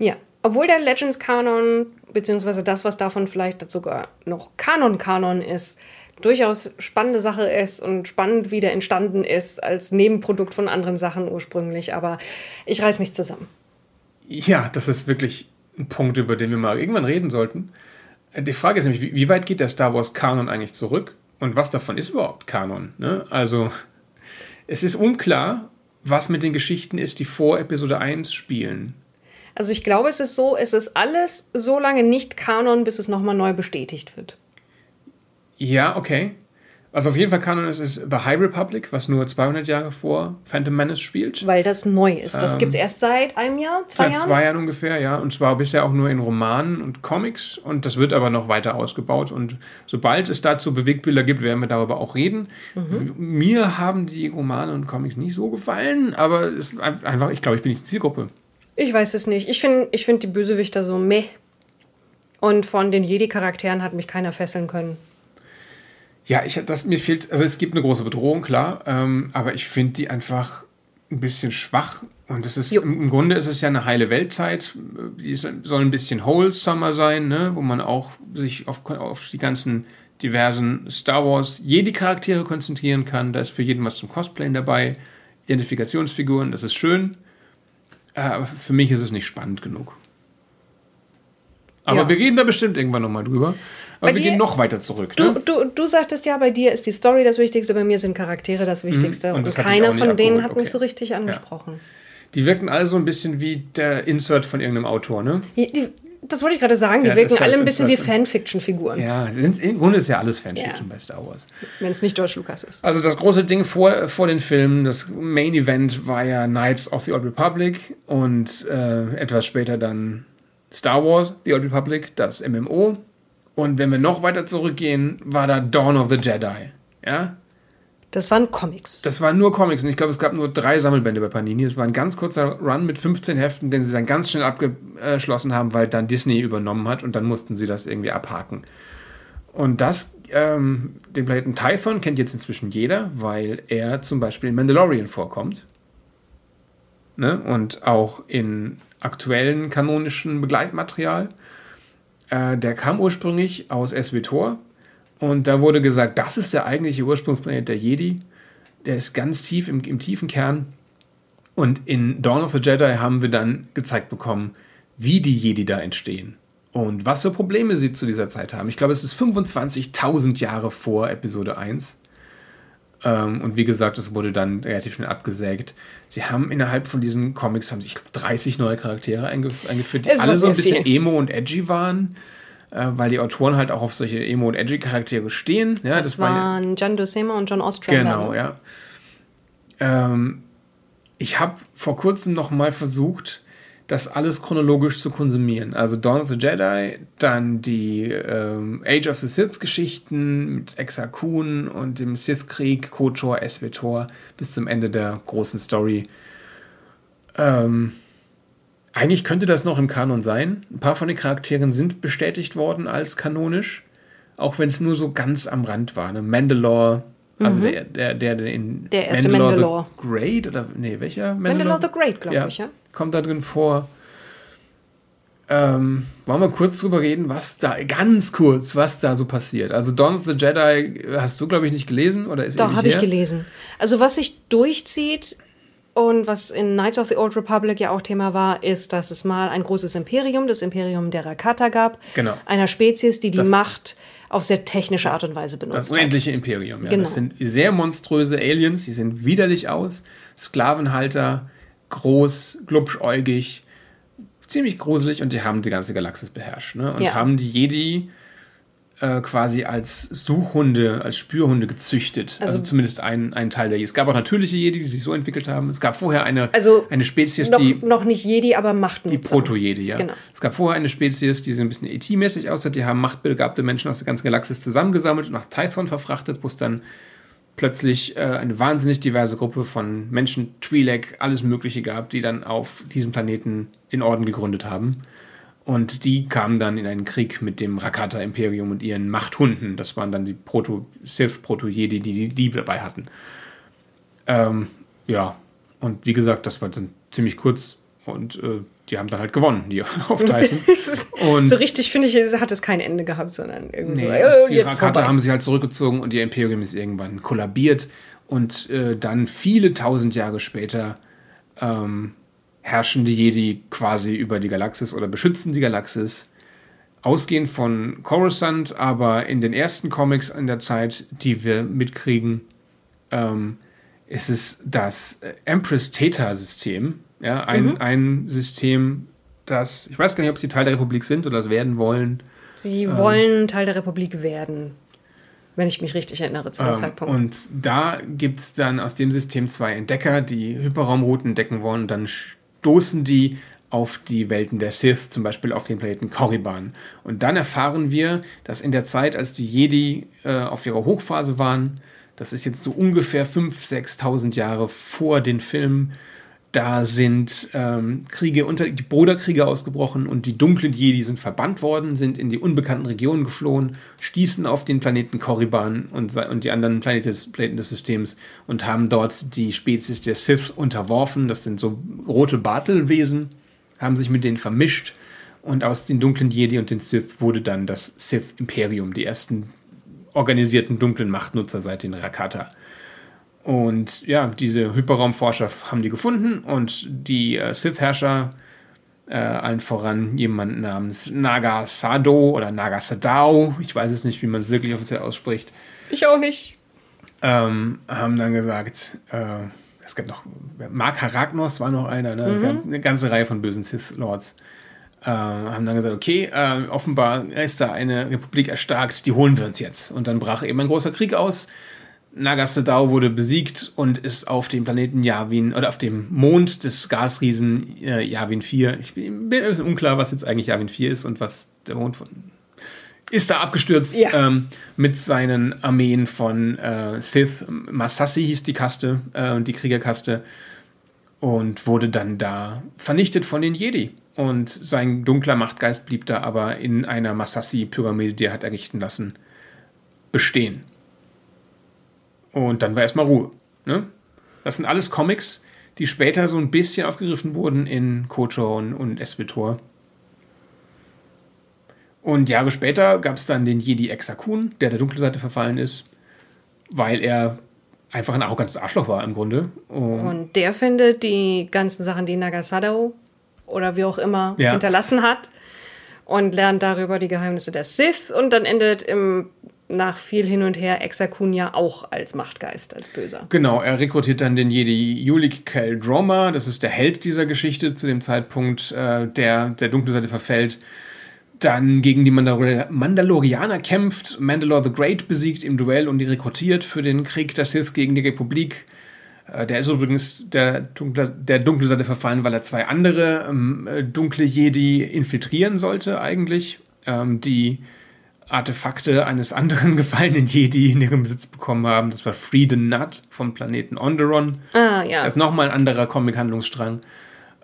Ja, obwohl der Legends-Kanon, beziehungsweise das, was davon vielleicht sogar noch Kanon-Kanon ist, durchaus spannende Sache ist und spannend wieder entstanden ist als Nebenprodukt von anderen Sachen ursprünglich. Aber ich reiß mich zusammen. Ja, das ist wirklich ein Punkt, über den wir mal irgendwann reden sollten. Die Frage ist nämlich, wie, weit geht der Star Wars Kanon eigentlich zurück? Und was davon ist überhaupt Kanon? Ne? Also, es ist unklar, was mit den Geschichten ist, die vor Episode 1 spielen. Also ich glaube, es ist so, es ist alles so lange nicht Kanon, bis es nochmal neu bestätigt wird. Ja, okay. Was auf jeden Fall Kanon ist, ist The High Republic, was nur 200 Jahre vor Phantom Menace spielt. Weil das neu ist. Das gibt's erst seit einem Jahr, zwei Ähm, Seit Jahren? zwei Jahren ungefähr, ja. Und zwar bisher auch nur in Romanen und Comics. Und das wird aber noch weiter ausgebaut. Und sobald es dazu Bewegtbilder gibt, werden wir darüber auch reden. Mhm. Mir haben die Romane und Comics nicht so gefallen, aber es einfach, ich glaube, ich bin nicht Zielgruppe. Ich weiß es nicht. Ich finde ich find die Bösewichter so meh. Und von den Jedi-Charakteren hat mich keiner fesseln können. Ja, ich das mir fehlt, also es gibt eine große Bedrohung, klar, ähm, aber ich finde die einfach ein bisschen schwach. Und es ist Jo. im im Grunde ist es ja eine heile Weltzeit. Die ist, soll ein bisschen wholesomer sein, ne? wo man auch sich auf, auf die ganzen diversen Star Wars Jedi-Charaktere konzentrieren kann. Da ist für jeden was zum Cosplayen dabei. Identifikationsfiguren, das ist schön. Äh, für mich ist es nicht spannend genug. Aber Ja. wir reden da bestimmt irgendwann nochmal drüber. Aber Bei wir dir- gehen noch weiter zurück. Du, Ne? du, du sagtest ja, bei dir ist die Story das Wichtigste, bei mir sind Charaktere das Wichtigste. Mhm. Und das hat keiner von denen abgeholt, hat mich okay. so richtig angesprochen. Die wirken alle so ein bisschen wie der Insert von irgendeinem Autor, ne? Die, die, das wollte ich gerade sagen, die Ja, wirken alle halt ein bisschen wie. Fanfiction-Figuren, Ja, sind, im Grunde ist ja alles Fanfiction Ja. bei Star Wars. wenn es nicht George Lucas ist. Also das große Ding vor, vor den Filmen, das Main Event war ja Knights of the Old Republic und äh, etwas später dann Star Wars, The Old Republic, das MMO. Und wenn wir noch weiter zurückgehen, war da Dawn of the Jedi. Ja, Das waren Comics. das waren nur Comics und ich glaube, es gab nur drei Sammelbände bei Panini. Es war ein ganz kurzer Run mit 15 Heften, den sie dann ganz schnell abgeschlossen haben, weil dann Disney übernommen hat und dann mussten sie das irgendwie abhaken. Und das, ähm, den Planeten Typhon kennt jetzt inzwischen jeder, weil er zum Beispiel in Mandalorian vorkommt. ne? und auch in aktuellen kanonischen Begleitmaterial. Äh, der kam ursprünglich aus SWTOR und da wurde gesagt, das ist der eigentliche Ursprungsplanet der Jedi. Der ist ganz tief im, im tiefen Kern. Und in Dawn of the Jedi haben wir dann gezeigt bekommen, wie die Jedi da entstehen und was für Probleme sie zu dieser Zeit haben. Ich glaube, es ist 25.000 Jahre vor Episode 1. Ähm, und wie gesagt, es wurde dann relativ schnell abgesägt. Sie haben innerhalb von diesen Comics haben sich 30 neue Charaktere eingef eingeführt, die alle so ein bisschen viel. emo und edgy waren weil die Autoren halt auch auf solche Emo- und Edgy-Charaktere stehen. Ja, das, das waren ja, John Dosema und John Ostrander. Genau, ja. Ähm, ich habe vor kurzem noch mal versucht, das alles chronologisch zu konsumieren. Also Dawn of the Jedi, dann die ähm, Age of the Sith-Geschichten mit Exa Kun und dem Sith-Krieg, KOTOR, SWTOR bis zum Ende der großen Story. Ähm, eigentlich könnte das noch im Kanon sein. Ein paar von den Charakteren sind bestätigt worden als kanonisch, auch wenn es nur so ganz am Rand war. Ne? Mandalore, also mhm. der, der, der, der in der erste Mandalore, Mandalore. the Great oder nee, welcher? Mandalore, Mandalore the Great, glaube ja, ich, ja. Kommt da drin vor. Ähm, wollen wir kurz drüber reden, was da, ganz kurz, was da so passiert. Also Dawn of the Jedi hast du, glaube ich, nicht gelesen oder ist Doch, habe ich gelesen. Also was sich durchzieht und was in Knights of the Old Republic ja auch Thema war, ist, dass es mal ein großes Imperium, das Imperium der Rakata gab. Genau. Einer Spezies, die die das Macht auf sehr technische Art und Weise benutzt. Das unendliche hat. Imperium, ja. Genau. Das sind sehr monströse Aliens, die sehen widerlich aus. Sklavenhalter, groß, glubschäugig, ziemlich gruselig und die haben die ganze Galaxis beherrscht. Ne? Und ja. haben die Jedi äh, quasi als Suchhunde, als Spürhunde gezüchtet. Also, also zumindest ein, ein Teil der Jedi. Es gab auch natürliche Jedi, die sich so entwickelt haben. Es gab vorher eine, also eine Spezies, noch, die. Noch nicht Jedi, aber Machtnutzer. Die Proto-Jedi, ja. Genau. Es gab vorher eine Spezies, die so ein bisschen ET-mäßig aussah. Die haben machtbegabte Menschen aus der ganzen Galaxis zusammengesammelt und nach Tython verfrachtet, wo es dann plötzlich äh, eine wahnsinnig diverse Gruppe von Menschen, Twi'lek, alles Mögliche gab, die dann auf diesem Planeten den Orden gegründet haben. Und die kamen dann in einen Krieg mit dem Rakata-Imperium und ihren Machthunden. Das waren dann die Proto-Sith, Proto-Jedi, die die dabei hatten. Ähm, ja, und wie gesagt, das war dann ziemlich kurz und äh, die haben dann halt gewonnen, die auf Titan. und so richtig, finde ich, hat es kein Ende gehabt, sondern irgendwie nee, so, oh, die Rakata haben sich halt zurückgezogen und ihr Imperium ist irgendwann kollabiert und äh, dann viele tausend Jahre später ähm, herrschen die Jedi quasi über die Galaxis oder beschützen die Galaxis. Ausgehend von Coruscant, aber in den ersten Comics in der Zeit, die wir mitkriegen, ähm, ist es das Empress Theta-System. Ja, ein, mhm. ein System, das, ich weiß gar nicht, ob sie Teil der Republik sind oder es werden wollen. Sie ähm, wollen Teil der Republik werden, wenn ich mich richtig erinnere zu dem ähm, Zeitpunkt. Und da gibt es dann aus dem System zwei Entdecker, die Hyperraumrouten entdecken wollen und dann stoßen die auf die Welten der Sith, zum Beispiel auf den Planeten Korriban. Und dann erfahren wir, dass in der Zeit, als die Jedi äh, auf ihrer Hochphase waren, das ist jetzt so ungefähr 5.000, 6.000 Jahre vor den Filmen, da sind ähm, Kriege unter die Bruderkriege ausgebrochen und die dunklen Jedi sind verbannt worden, sind in die unbekannten Regionen geflohen, stießen auf den Planeten Korriban und, und die anderen Planeten des, Planeten des Systems und haben dort die Spezies der Sith unterworfen. Das sind so rote Bartelwesen, haben sich mit denen vermischt und aus den dunklen Jedi und den Sith wurde dann das Sith-Imperium, die ersten organisierten dunklen Machtnutzer seit den Rakata. Und ja, diese Hyperraumforscher haben die gefunden und die äh, Sith-Herrscher, äh, allen voran jemand namens Nagasado oder Nagasadao, ich weiß es nicht, wie man es wirklich offiziell ausspricht. Ich auch nicht. Ähm, haben dann gesagt, äh, es gab noch, Mark Haragnos war noch einer, ne? es gab mhm. eine ganze Reihe von bösen Sith-Lords. Äh, haben dann gesagt, okay, äh, offenbar ist da eine Republik erstarkt, die holen wir uns jetzt. Und dann brach eben ein großer Krieg aus Nagasadao wurde besiegt und ist auf dem Planeten Yavin oder auf dem Mond des Gasriesen äh, Yavin 4. Ich bin, bin ein bisschen unklar, was jetzt eigentlich Yavin 4 ist und was der Mond von. Ist da abgestürzt ja. ähm, mit seinen Armeen von äh, Sith. Masassi hieß die Kaste, äh, die Kriegerkaste. Und wurde dann da vernichtet von den Jedi. Und sein dunkler Machtgeist blieb da aber in einer Masassi-Pyramide, die er hat errichten lassen, bestehen. Und dann war erstmal Ruhe. Ne? Das sind alles Comics, die später so ein bisschen aufgegriffen wurden in KOTOR und, und Espetor. Und Jahre später gab es dann den Jedi Exakun, der der dunklen Seite verfallen ist, weil er einfach ein arrogantes Arschloch war im Grunde. Und, und der findet die ganzen Sachen, die Nagasado oder wie auch immer ja. hinterlassen hat und lernt darüber die Geheimnisse der Sith und dann endet im nach viel hin und her Exakun ja auch als Machtgeist, als Böser. Genau, er rekrutiert dann den Jedi Julik Keldroma, das ist der Held dieser Geschichte zu dem Zeitpunkt, äh, der der dunklen Seite verfällt dann gegen die Mandalor Mandalorianer kämpft, Mandalore the Great besiegt im Duell und die rekrutiert für den Krieg der Sith gegen die Republik. Äh, der ist übrigens der dunkle, der dunkle Seite verfallen, weil er zwei andere ähm, äh, dunkle Jedi infiltrieren sollte, eigentlich. Ähm, die Artefakte eines anderen gefallenen Jedi in ihrem Besitz bekommen haben. Das war Freedom Nut vom Planeten Onderon. Ah, ja. Das ist nochmal ein anderer Comic-Handlungsstrang.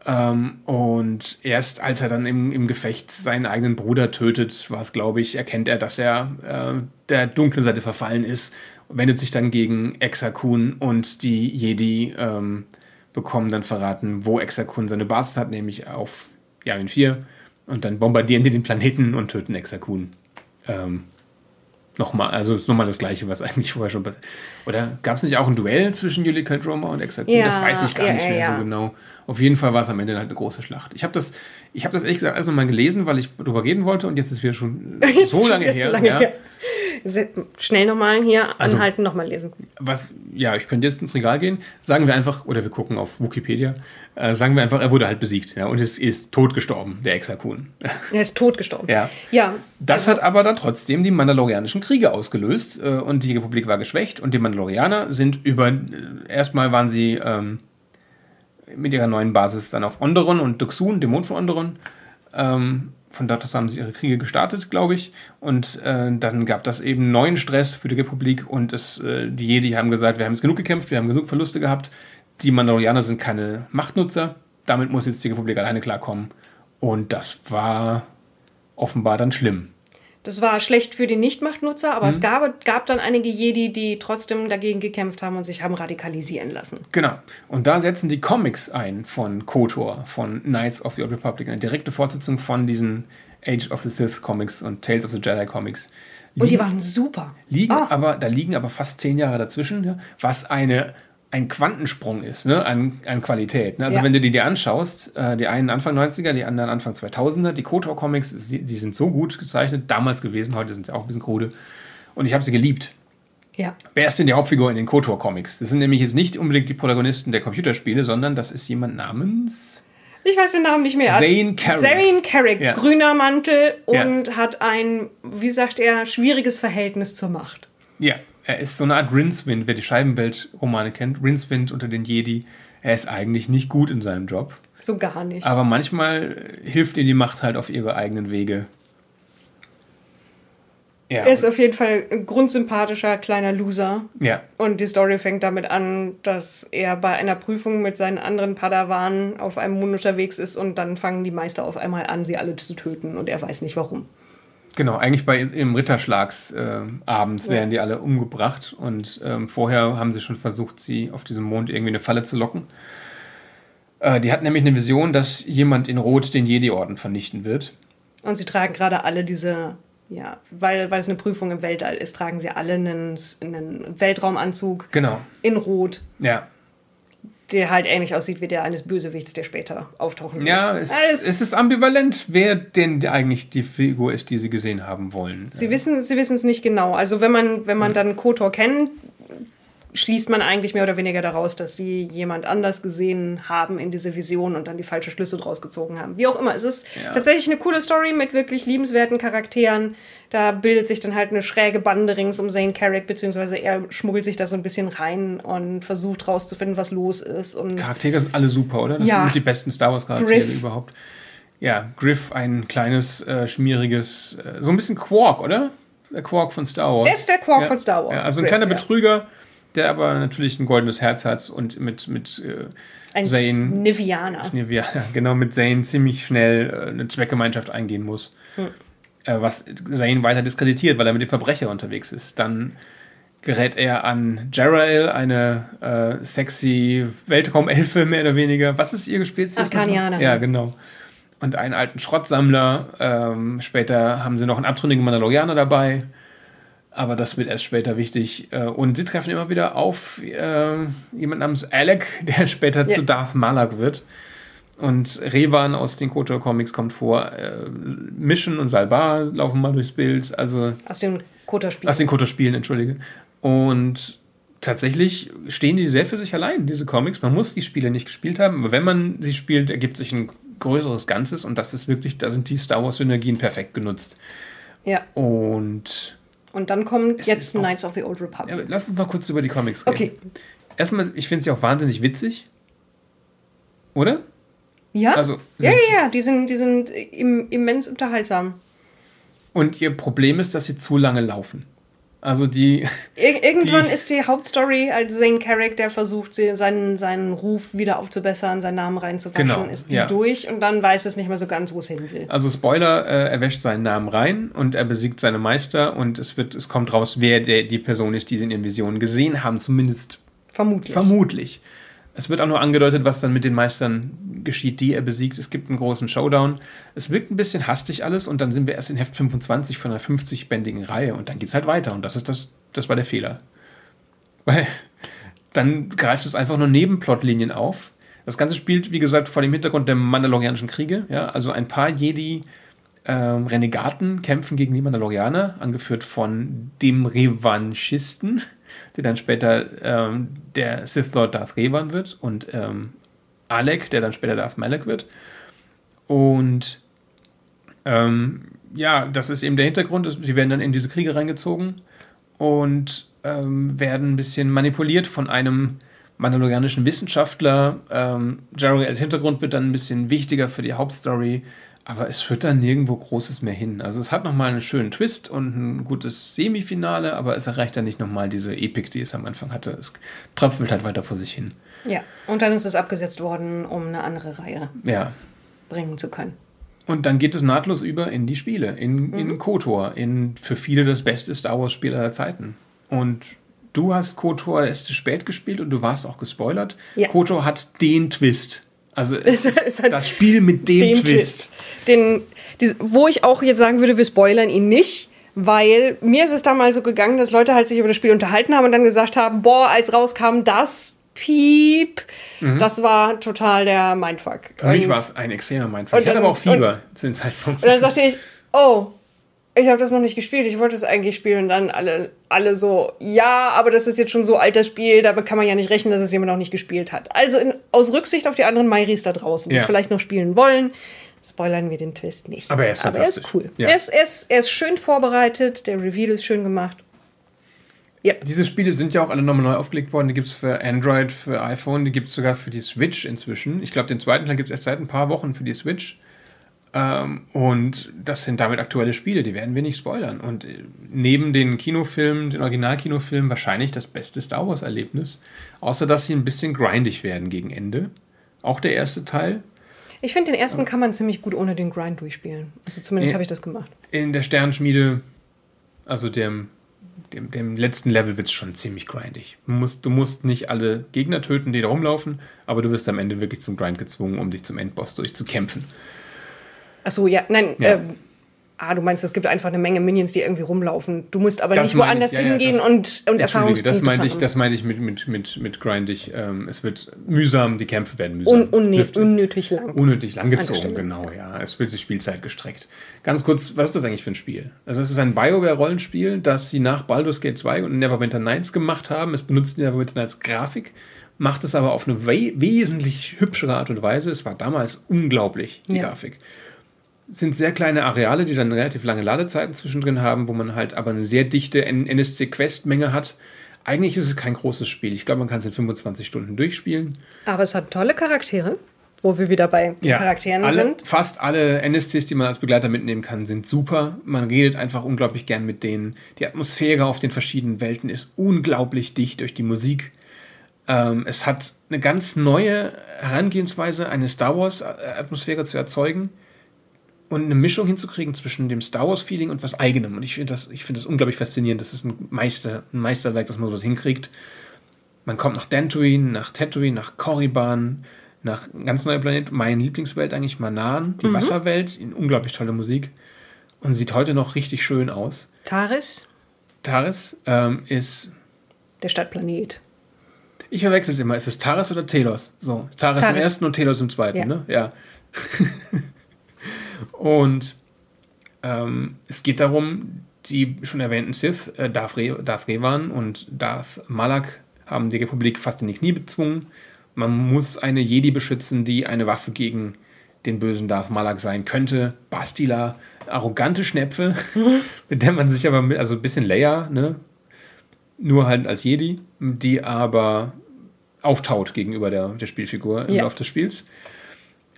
Ähm, und erst als er dann im, im Gefecht seinen eigenen Bruder tötet, war es, glaube ich, erkennt er, dass er äh, der dunklen Seite verfallen ist, wendet sich dann gegen Exakun und die Jedi ähm, bekommen dann verraten, wo Exakun seine Basis hat, nämlich auf Yavin 4. Und dann bombardieren die den Planeten und töten Exakun. Ähm, nochmal, also ist nochmal das Gleiche, was eigentlich vorher schon passiert. Oder gab es nicht auch ein Duell zwischen Julika Droma und Exakun? Ja, das weiß ich gar ja, nicht mehr ja. so genau. Auf jeden Fall war es am Ende halt eine große Schlacht. Ich habe das, ich habe das ehrlich gesagt erst nochmal gelesen, weil ich darüber reden wollte und jetzt ist es wieder schon jetzt so lange her. Lange her. Schnell nochmal hier also, anhalten, nochmal lesen. Was, ja, ich könnte jetzt ins Regal gehen. Sagen wir einfach, oder wir gucken auf Wikipedia, äh, sagen wir einfach, er wurde halt besiegt ja, und ist, ist tot gestorben, der Exakun. Er ist tot gestorben. Ja. ja das also, hat aber dann trotzdem die Mandalorianischen Kriege ausgelöst äh, und die Republik war geschwächt und die Mandalorianer sind über, äh, erstmal waren sie ähm, mit ihrer neuen Basis dann auf Onderon und Duxun, dem Mond von Onderon. Ähm, von dort aus haben sie ihre Kriege gestartet, glaube ich. Und äh, dann gab das eben neuen Stress für die Republik und es, äh, die Jedi haben gesagt, wir haben jetzt genug gekämpft, wir haben genug Verluste gehabt. Die Mandalorianer sind keine Machtnutzer. Damit muss jetzt die Republik alleine klarkommen. Und das war offenbar dann schlimm. Das war schlecht für die Nichtmachtnutzer, aber mhm. es gab, gab dann einige Jedi, die trotzdem dagegen gekämpft haben und sich haben radikalisieren lassen. Genau. Und da setzen die Comics ein von KOTOR, von Knights of the Old Republic, eine direkte Fortsetzung von diesen Age of the Sith Comics und Tales of the Jedi Comics. Liegen, und die waren super. Liegen oh. aber, da liegen aber fast zehn Jahre dazwischen, ja, was eine ein Quantensprung ist, ne, an, an Qualität. Ne? Also ja. wenn du die dir anschaust, äh, die einen Anfang 90er, die anderen Anfang 2000er, die KOTOR-Comics, die, die, sind so gut gezeichnet, damals gewesen, heute sind sie auch ein bisschen krude. Und ich habe sie geliebt. Ja. Wer ist denn die Hauptfigur in den KOTOR-Comics? Das sind nämlich jetzt nicht unbedingt die Protagonisten der Computerspiele, sondern das ist jemand namens... Ich weiß den Namen nicht mehr. Zane Carrick. Zane Carrick, ja. grüner Mantel und ja. hat ein, wie sagt er, schwieriges Verhältnis zur Macht. Ja, er ist so eine Art Rincewind, wer die Scheibenwelt-Romane kennt. Rincewind unter den Jedi. Er ist eigentlich nicht gut in seinem Job. So gar nicht. Aber manchmal hilft ihr die Macht halt auf ihre eigenen Wege. Ja. Er ist auf jeden Fall ein grundsympathischer kleiner Loser. Ja. Und die Story fängt damit an, dass er bei einer Prüfung mit seinen anderen Padawanen auf einem Mond unterwegs ist und dann fangen die Meister auf einmal an, sie alle zu töten und er weiß nicht warum. Genau, eigentlich bei im Ritterschlagsabend äh, ja. werden die alle umgebracht und ähm, vorher haben sie schon versucht, sie auf diesem Mond irgendwie eine Falle zu locken. Äh, die hat nämlich eine Vision, dass jemand in Rot den Jedi-Orden vernichten wird. Und sie tragen gerade alle diese, ja, weil, weil es eine Prüfung im Weltall ist, tragen sie alle einen, einen Weltraumanzug genau. in Rot. Ja der halt ähnlich aussieht wie der eines Bösewichts, der später auftauchen wird. Ja, es, es, es ist ambivalent, wer denn eigentlich die Figur ist, die sie gesehen haben wollen. Sie wissen sie wissen es nicht genau. Also wenn man wenn man dann Kotor kennt, schließt man eigentlich mehr oder weniger daraus, dass sie jemand anders gesehen haben in diese Vision und dann die falsche Schlüsse draus gezogen haben. Wie auch immer, es ist ja. tatsächlich eine coole Story mit wirklich liebenswerten Charakteren. Da bildet sich dann halt eine schräge Bande rings um Zane Carrick, beziehungsweise er schmuggelt sich da so ein bisschen rein und versucht rauszufinden, was los ist. Und Charaktere sind alle super, oder? Das ja. sind die besten Star Wars Charaktere Griff. überhaupt. Ja, Griff, ein kleines, äh, schmieriges, äh, so ein bisschen Quark, oder? Der Quark von Star Wars. Er ist der Quark ja. von Star Wars. Ja, also ein Griff, kleiner Betrüger der aber natürlich ein goldenes Herz hat und mit, mit äh, ein Zane, Snivianer. Snivianer, genau, mit Zane ziemlich schnell äh, eine Zweckgemeinschaft eingehen muss. Hm. Äh, was Zane weiter diskreditiert, weil er mit dem Verbrecher unterwegs ist. Dann gerät er an Jerael, eine äh, sexy Weltraumelfe, mehr oder weniger. Was ist ihr gespielt? Arkanianer. Ja, genau. Und einen alten Schrottsammler. Ähm, später haben sie noch einen abtrünnigen Mandalorianer dabei. Aber das wird erst später wichtig. Äh, und sie treffen immer wieder auf äh, jemanden namens Alec, der später ja. zu Darth Malak wird. Und Revan aus den Kotor Comics kommt vor. Äh, Mission und Salbar laufen mal durchs Bild. Also aus den Kotor Spielen. Aus den Kotor Spielen, entschuldige. Und tatsächlich stehen die sehr für sich allein, diese Comics. Man muss die Spiele nicht gespielt haben, aber wenn man sie spielt, ergibt sich ein größeres Ganzes und das ist wirklich, da sind die Star Wars Synergien perfekt genutzt. Ja. Und und dann kommt jetzt Knights of the Old Republic. Ja, lass uns noch kurz über die Comics reden. Okay. Erstmal, ich finde sie auch wahnsinnig witzig. Oder? Ja. Also, ja, ja, ja, die sind, die sind immens unterhaltsam. Und ihr Problem ist, dass sie zu lange laufen. Also die. Ir irgendwann die, ist die Hauptstory als Zane Carrick, der versucht, seinen, seinen Ruf wieder aufzubessern, seinen Namen reinzuwaschen, genau, ist die ja. durch und dann weiß es nicht mehr so ganz, wo es hin will. Also Spoiler, äh, er wäscht seinen Namen rein und er besiegt seine Meister und es wird, es kommt raus, wer der, die Person ist, die sie in ihren Visionen gesehen haben, zumindest vermutlich. Vermutlich. Es wird auch nur angedeutet, was dann mit den Meistern geschieht, die er besiegt. Es gibt einen großen Showdown. Es wirkt ein bisschen hastig alles und dann sind wir erst in Heft 25 von einer 50-bändigen Reihe und dann geht es halt weiter und das ist das, das war der Fehler. Weil dann greift es einfach nur Nebenplotlinien auf. Das Ganze spielt, wie gesagt, vor dem Hintergrund der Mandalorianischen Kriege. Ja, also ein paar Jedi ähm, Renegaten kämpfen gegen die Mandalorianer, angeführt von dem Revanchisten der dann später ähm, der Sith Lord Darth Revan wird und ähm, Alec, der dann später Darth Malak wird. Und ähm, ja, das ist eben der Hintergrund. Sie werden dann in diese Kriege reingezogen und ähm, werden ein bisschen manipuliert von einem mandalorianischen Wissenschaftler. Ähm, Jerry als Hintergrund wird dann ein bisschen wichtiger für die Hauptstory. Aber es führt dann nirgendwo Großes mehr hin. Also es hat nochmal einen schönen Twist und ein gutes Semifinale, aber es erreicht dann nicht nochmal diese Epik, die es am Anfang hatte. Es tröpfelt halt weiter vor sich hin. Ja, und dann ist es abgesetzt worden, um eine andere Reihe ja. bringen zu können. Und dann geht es nahtlos über in die Spiele, in, mhm. in KOTOR, in für viele das beste Star Wars-Spiel aller Zeiten. Und du hast KOTOR erst zu spät gespielt und du warst auch gespoilert. Ja. KOTOR hat den Twist also es ist das Spiel mit dem, dem Twist. Twist. Den, die, wo ich auch jetzt sagen würde, wir spoilern ihn nicht, weil mir ist es damals so gegangen, dass Leute halt sich über das Spiel unterhalten haben und dann gesagt haben, boah, als rauskam das, piep, mhm. das war total der Mindfuck. Für mich war es ein extremer Mindfuck. Ich hatte aber auch Fieber zu dem Zeitpunkt. Und dann sagte ich, oh, ich habe das noch nicht gespielt, ich wollte es eigentlich spielen und dann alle, alle so, ja, aber das ist jetzt schon so alt das Spiel, damit kann man ja nicht rechnen, dass es jemand noch nicht gespielt hat. Also in, aus Rücksicht auf die anderen Mairis da draußen, die ja. es vielleicht noch spielen wollen, spoilern wir den Twist nicht. Aber er ist aber er ist cool. Ja. Er, ist, er, ist, er ist schön vorbereitet, der Reveal ist schön gemacht. Ja. Diese Spiele sind ja auch alle nochmal neu aufgelegt worden. Die gibt es für Android, für iPhone, die gibt es sogar für die Switch inzwischen. Ich glaube, den zweiten Teil gibt es erst seit ein paar Wochen für die Switch. Ähm, und das sind damit aktuelle Spiele, die werden wir nicht spoilern. Und äh, neben den Kinofilmen, den Originalkinofilmen, wahrscheinlich das beste Star Wars-Erlebnis. Außer dass sie ein bisschen grindig werden gegen Ende. Auch der erste Teil. Ich finde, den ersten kann man ziemlich gut ohne den Grind durchspielen. Also zumindest habe ich das gemacht. In der Sternschmiede, also dem, dem, dem letzten Level, wird es schon ziemlich grindig. Du musst, du musst nicht alle Gegner töten, die da rumlaufen, aber du wirst am Ende wirklich zum Grind gezwungen, um dich zum Endboss durchzukämpfen. Achso, ja, nein, ja. Ähm, ah, du meinst, es gibt einfach eine Menge Minions, die irgendwie rumlaufen. Du musst aber das nicht woanders ja, hingehen ja, das, und, und Erfahrungspunkte das meinte ich, Das meinte ich mit, mit, mit, mit grindig. Ähm, es wird mühsam, die Kämpfe werden mühsam. Un, unnötig, unnötig lang. Unnötig lang gezogen, genau, ja. Es wird die Spielzeit gestreckt. Ganz kurz, was ist das eigentlich für ein Spiel? Also es ist ein BioWare-Rollenspiel, das sie nach Baldur's Gate 2 und Neverwinter Nights gemacht haben. Es benutzt Neverwinter Nights Grafik macht es aber auf eine we wesentlich hübschere Art und Weise. Es war damals unglaublich, die ja. Grafik sind sehr kleine Areale, die dann relativ lange Ladezeiten zwischendrin haben, wo man halt aber eine sehr dichte NSC-Quest-Menge hat. Eigentlich ist es kein großes Spiel. Ich glaube, man kann es in 25 Stunden durchspielen. Aber es hat tolle Charaktere, wo wir wieder bei ja, Charakteren alle, sind. Fast alle NSCs, die man als Begleiter mitnehmen kann, sind super. Man redet einfach unglaublich gern mit denen. Die Atmosphäre auf den verschiedenen Welten ist unglaublich dicht durch die Musik. Ähm, es hat eine ganz neue Herangehensweise, eine Star Wars-Atmosphäre zu erzeugen und eine Mischung hinzukriegen zwischen dem Star Wars-Feeling und was eigenem. Und ich finde das, ich das unglaublich faszinierend. Das ist ein, Meister, ein Meisterwerk, dass man sowas hinkriegt. Man kommt nach Dantooine, nach Tatooine, nach Korriban, nach ganz neuer Planet. Meine Lieblingswelt eigentlich, Manan, die mhm. Wasserwelt, in unglaublich tolle Musik. Und sieht heute noch richtig schön aus. Taris? Taris ähm, ist. Der Stadtplanet. Ich verwechsel es immer. Ist es Taris oder Telos? So, Taris, Taris. im ersten und Telos im zweiten, ja. ne? Ja. und ähm, es geht darum, die schon erwähnten Sith, äh, Darth, Re Darth Revan und Darth Malak haben die Republik fast in die Knie bezwungen. Man muss eine Jedi beschützen, die eine Waffe gegen den bösen Darth Malak sein könnte. Bastila, arrogante Schnäpfe, mit der man sich aber mit, also ein bisschen Leia, ne? Nur halt als Jedi, die aber auftaut gegenüber der, der Spielfigur im ja. Laufe des Spiels.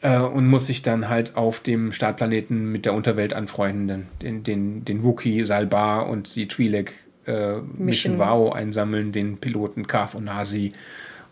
Äh, und muss sich dann halt auf dem Startplaneten mit der Unterwelt anfreunden, den, den, den Wookie, Salbar und die Twi'lek äh, Mission Wow einsammeln, den Piloten Karth und Nasi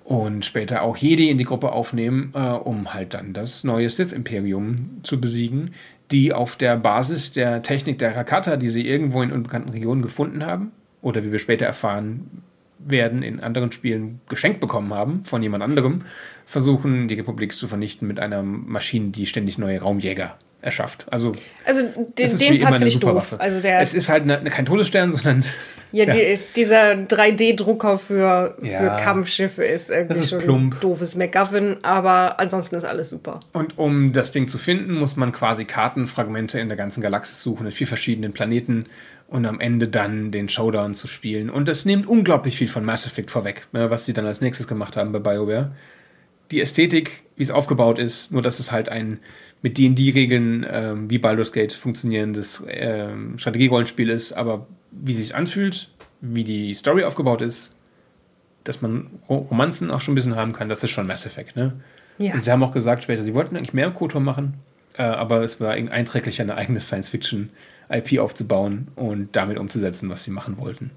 und später auch Jedi in die Gruppe aufnehmen, äh, um halt dann das neue Sith-Imperium zu besiegen, die auf der Basis der Technik der Rakata, die sie irgendwo in unbekannten Regionen gefunden haben, oder wie wir später erfahren werden, in anderen Spielen geschenkt bekommen haben von jemand anderem, versuchen die Republik zu vernichten mit einer Maschine, die ständig neue Raumjäger erschafft. Also, also den, den Part finde ich doof. Also der, es ist halt eine, kein Todesstern, sondern. Ja, ja. Die, dieser 3D-Drucker für, ja, für Kampfschiffe ist irgendwie ist schon plump. ein doofes MacGuffin, aber ansonsten ist alles super. Und um das Ding zu finden, muss man quasi Kartenfragmente in der ganzen Galaxis suchen, in vier verschiedenen Planeten und am Ende dann den Showdown zu spielen. Und das nimmt unglaublich viel von Mass Effect vorweg, ne, was sie dann als nächstes gemacht haben bei BioWare. Die Ästhetik, wie es aufgebaut ist, nur dass es halt ein mit D&D-Regeln ähm, wie Baldur's Gate funktionierendes ähm, Strategierollenspiel ist, aber wie sich anfühlt, wie die Story aufgebaut ist, dass man Romanzen auch schon ein bisschen haben kann, das ist schon Mass Effect, ne? Ja. Und sie haben auch gesagt später, sie wollten eigentlich mehr KOTOR machen, äh, aber es war einträglich, eine eigene Science-Fiction-IP aufzubauen und damit umzusetzen, was sie machen wollten.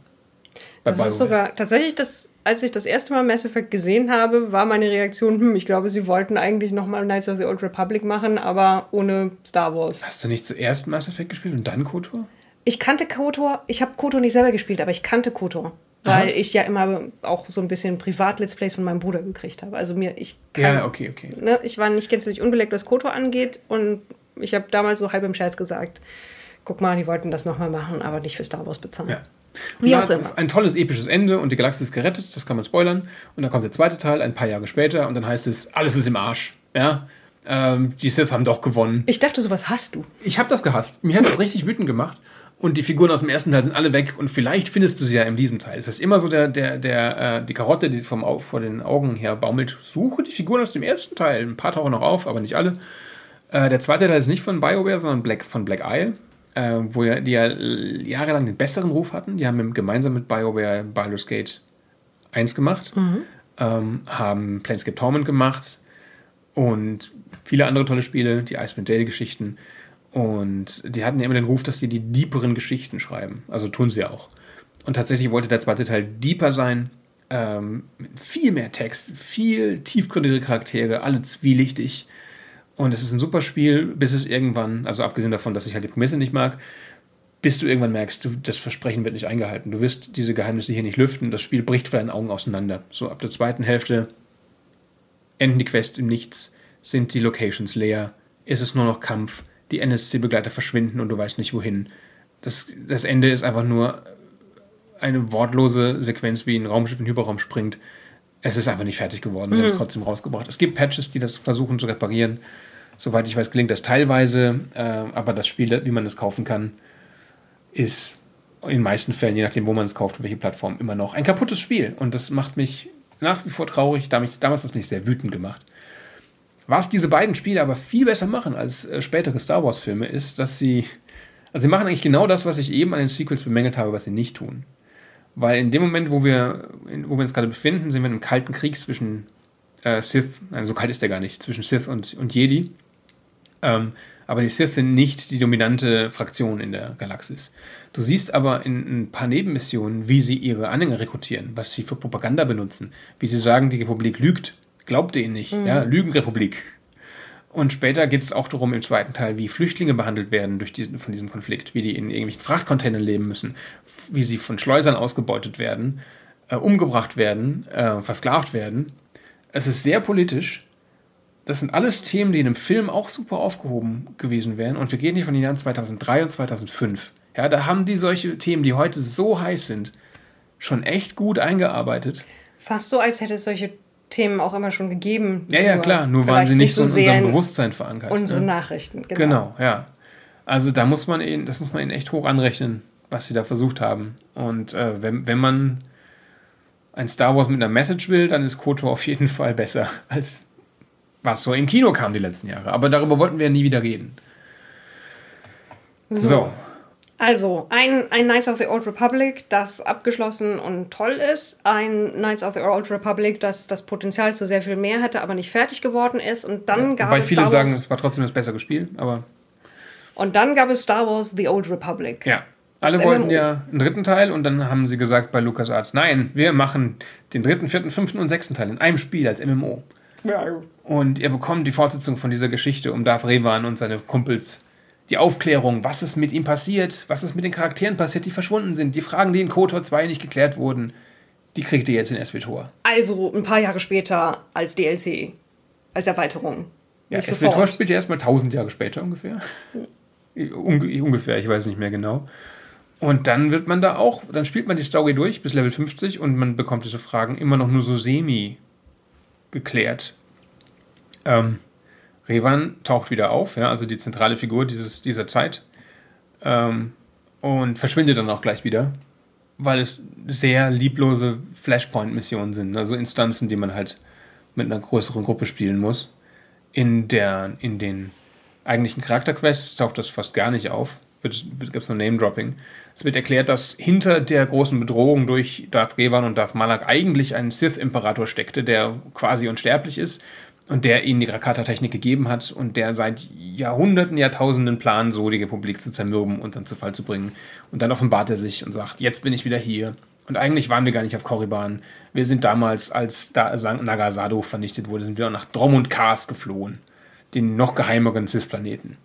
Das ist sogar tatsächlich das, als ich das erste Mal Mass Effect gesehen habe, war meine Reaktion, hm, ich glaube, sie wollten eigentlich nochmal Knights of the Old Republic machen, aber ohne Star Wars. Hast du nicht zuerst Mass Effect gespielt und dann KOTOR? Ich kannte KOTOR, ich habe KOTOR nicht selber gespielt, aber ich kannte KOTOR. Weil Aha. ich ja immer auch so ein bisschen Privat-Let's Plays von meinem Bruder gekriegt habe. Also mir, ich kann, Ja, okay, okay. Ne, ich war nicht gänzlich unbeleckt, was KOTOR angeht und ich habe damals so halb im Scherz gesagt, guck mal, die wollten das nochmal machen, aber nicht für Star Wars bezahlen. Ja. Wie auch immer. ist ein tolles episches Ende und die Galaxie ist gerettet, das kann man spoilern. Und dann kommt der zweite Teil, ein paar Jahre später, und dann heißt es, alles ist im Arsch. Ja, ähm, die Sith haben doch gewonnen. Ich dachte, sowas hast du. Ich habe das gehasst. Mir hat das richtig wütend gemacht. Und die Figuren aus dem ersten Teil sind alle weg und vielleicht findest du sie ja in diesem Teil. Es ist immer so der, der, der, äh, die Karotte, die vom, vor den Augen her baumelt. Suche die Figuren aus dem ersten Teil. Ein paar tauchen noch auf, aber nicht alle. Äh, der zweite Teil ist nicht von BioWare, sondern Black, von Black Isle äh, wo ja, die ja jahrelang den besseren Ruf hatten. Die haben gemeinsam mit BioWare Baldur's Gate 1 gemacht, mhm. ähm, haben Planescape Torment gemacht und viele andere tolle Spiele, die Icewind Dale Geschichten. Und die hatten ja immer den Ruf, dass sie die deeperen Geschichten schreiben. Also tun sie auch. Und tatsächlich wollte der zweite Teil deeper sein, ähm, viel mehr Text, viel tiefgründigere Charaktere, alle zwielichtig. Und es ist ein super Spiel, bis es irgendwann, also abgesehen davon, dass ich halt die Prämisse nicht mag, bis du irgendwann merkst, du, das Versprechen wird nicht eingehalten. Du wirst diese Geheimnisse hier nicht lüften. Das Spiel bricht vor deinen Augen auseinander. So ab der zweiten Hälfte enden die Quests im Nichts, sind die Locations leer, ist es nur noch Kampf, die NSC-Begleiter verschwinden und du weißt nicht wohin. Das, das Ende ist einfach nur eine wortlose Sequenz, wie ein Raumschiff in den Hyperraum springt es ist einfach nicht fertig geworden. Sie mhm. haben es trotzdem rausgebracht. Es gibt Patches, die das versuchen zu reparieren. Soweit ich weiß, gelingt das teilweise, äh, aber das Spiel, wie man es kaufen kann, ist in den meisten Fällen, je nachdem, wo man es kauft und welche Plattform, immer noch ein kaputtes Spiel. Und das macht mich nach wie vor traurig. Damals, damals hat es mich sehr wütend gemacht. Was diese beiden Spiele aber viel besser machen als äh, spätere Star Wars-Filme, ist, dass sie. Also, sie machen eigentlich genau das, was ich eben an den Sequels bemängelt habe, was sie nicht tun. Weil in dem Moment, wo wir, wo wir uns gerade befinden, sind wir in einem kalten Krieg zwischen äh, Sith, nein, so kalt ist der gar nicht, zwischen Sith und, und Jedi. Ähm, aber die Sith sind nicht die dominante Fraktion in der Galaxis. Du siehst aber in ein paar Nebenmissionen, wie sie ihre Anhänger rekrutieren, was sie für Propaganda benutzen, wie sie sagen, die Republik lügt, glaubt ihr ihnen nicht, mhm. ja, Lügenrepublik. Und später geht es auch darum im zweiten Teil, wie Flüchtlinge behandelt werden durch diesen, von diesem Konflikt, wie die in irgendwelchen Frachtcontainern leben müssen, wie sie von Schleusern ausgebeutet werden, äh, umgebracht werden, äh, versklavt werden. Es ist sehr politisch. Das sind alles Themen, die in einem Film auch super aufgehoben gewesen wären. Und wir gehen hier von den Jahren 2003 und 2005. Ja, da haben die solche Themen, die heute so heiß sind, schon echt gut eingearbeitet. Fast so, als hätte es solche Themen auch immer schon gegeben. Ja, ja, klar, nur waren sie nicht so in unserem Bewusstsein verankert. Unsere ne? Nachrichten, genau. Genau, ja. Also da muss man ihnen, das muss man ihnen echt hoch anrechnen, was sie da versucht haben. Und äh, wenn, wenn man ein Star Wars mit einer Message will, dann ist Koto auf jeden Fall besser als was so im Kino kam die letzten Jahre. Aber darüber wollten wir nie wieder reden. So. so. Also, ein, ein Knights of the Old Republic, das abgeschlossen und toll ist. Ein Knights of the Old Republic, das das Potenzial zu sehr viel mehr hätte, aber nicht fertig geworden ist. Und dann ja, gab es. viele Star Wars, sagen, es war trotzdem das bessere Spiel, aber. Und dann gab es Star Wars The Old Republic. Ja. Alle wollten MMO. ja einen dritten Teil und dann haben sie gesagt bei LucasArts, nein, wir machen den dritten, vierten, fünften und sechsten Teil in einem Spiel als MMO. Ja. Und ihr bekommt die Fortsetzung von dieser Geschichte um Darth Revan und seine Kumpels die Aufklärung, was ist mit ihm passiert, was ist mit den Charakteren passiert, die verschwunden sind, die Fragen, die in KOTOR 2 nicht geklärt wurden, die kriegt ihr jetzt in SWTOR. Also ein paar Jahre später als DLC, als Erweiterung. Ja, SWTOR spielt ja erstmal 1000 Jahre später ungefähr. Hm. ungefähr, ich weiß nicht mehr genau. Und dann wird man da auch, dann spielt man die Story durch bis Level 50 und man bekommt diese Fragen immer noch nur so semi geklärt. Ähm, Revan taucht wieder auf, ja, also die zentrale Figur dieses, dieser Zeit, ähm, und verschwindet dann auch gleich wieder, weil es sehr lieblose Flashpoint-Missionen sind, also Instanzen, die man halt mit einer größeren Gruppe spielen muss. In, der, in den eigentlichen Charakterquests taucht das fast gar nicht auf. Gibt es nur Name-Dropping. Es wird erklärt, dass hinter der großen Bedrohung durch Darth Revan und Darth Malak eigentlich ein Sith-Imperator steckte, der quasi unsterblich ist und der ihnen die Rakata-Technik gegeben hat und der seit Jahrhunderten, Jahrtausenden plant, so die Republik zu zermürben und dann zu Fall zu bringen. Und dann offenbart er sich und sagt, jetzt bin ich wieder hier. Und eigentlich waren wir gar nicht auf Korriban. Wir sind damals, als da Nagasado vernichtet wurde, sind wir auch nach Drom und Kars geflohen. Den noch geheimeren Sith-Planeten.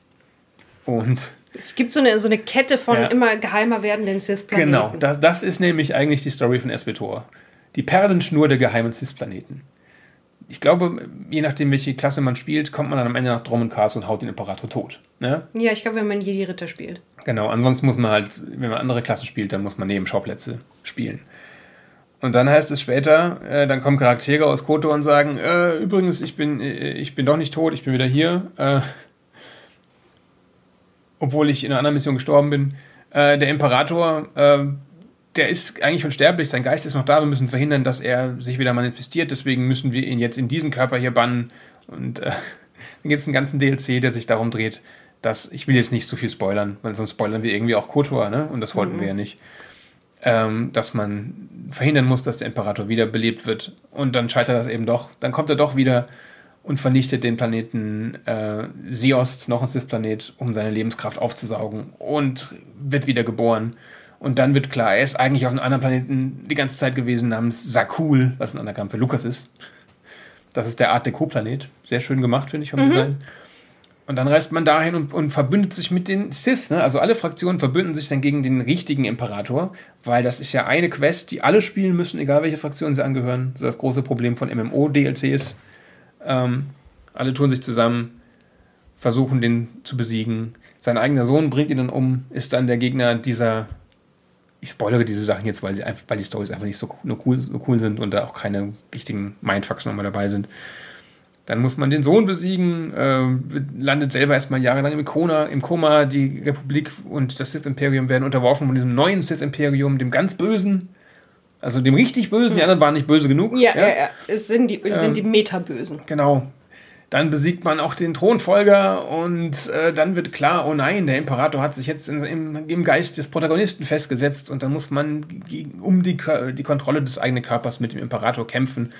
Und es gibt so eine, so eine Kette von ja. immer geheimer werdenden Sith-Planeten. Genau, das, das ist nämlich eigentlich die Story von Espetor. Die Perlenschnur der geheimen Sith-Planeten ich glaube, je nachdem, welche Klasse man spielt, kommt man dann am Ende nach Drommenkars und haut den Imperator tot. Ne? Ja, ich glaube, wenn man Jedi-Ritter spielt. Genau, ansonsten muss man halt, wenn man andere Klassen spielt, dann muss man neben Schauplätze spielen. Und dann heißt es später, äh, dann kommen Charaktere aus Koto und sagen, äh, übrigens, ich bin, äh, ich bin doch nicht tot, ich bin wieder hier. Äh, obwohl ich in einer anderen Mission gestorben bin. Äh, der Imperator äh, der ist eigentlich unsterblich, sein Geist ist noch da, wir müssen verhindern, dass er sich wieder manifestiert, deswegen müssen wir ihn jetzt in diesen Körper hier bannen. Und äh, dann gibt es einen ganzen DLC, der sich darum dreht, dass, ich will jetzt nicht so viel spoilern, weil sonst spoilern wir irgendwie auch Kotor, ne? Und das wollten mhm. wir ja nicht. Ähm, dass man verhindern muss, dass der Imperator wiederbelebt wird. Und dann scheitert das eben doch. Dann kommt er doch wieder und vernichtet den Planeten äh, Siost, noch ein Sith-Planet, um seine Lebenskraft aufzusaugen und wird wieder geboren. Und dann wird klar, er ist eigentlich auf einem anderen Planeten die ganze Zeit gewesen, namens Sakul, was ein Anagramm für Lukas ist. Das ist der Art Deco-Planet. Sehr schön gemacht, finde ich, vom mhm. Design. Und dann reist man dahin und, und verbündet sich mit den Sith. Ne? Also alle Fraktionen verbünden sich dann gegen den richtigen Imperator, weil das ist ja eine Quest, die alle spielen müssen, egal welche Fraktion sie angehören. So das große Problem von MMO-DLCs. Ähm, alle tun sich zusammen, versuchen den zu besiegen. Sein eigener Sohn bringt ihn dann um, ist dann der Gegner dieser ich spoilere diese Sachen jetzt, weil, sie einfach, weil die Stories einfach nicht so, nur cool, so cool sind und da auch keine wichtigen Mindfucks nochmal dabei sind. Dann muss man den Sohn besiegen, äh, landet selber erstmal jahrelang im, Kona, im Koma. Die Republik und das Sith-Imperium werden unterworfen von diesem neuen Sith-Imperium, dem ganz Bösen. Also dem richtig Bösen. Die hm. anderen waren nicht böse genug. Ja, ja, ja. Es sind die, es sind die ähm, Meta-Bösen. Genau. Dann besiegt man auch den Thronfolger und äh, dann wird klar, oh nein, der Imperator hat sich jetzt in, im, im, Geist des Protagonisten festgesetzt und dann muss man um die, die Kontrolle des eigenen Körpers mit dem Imperator kämpfen.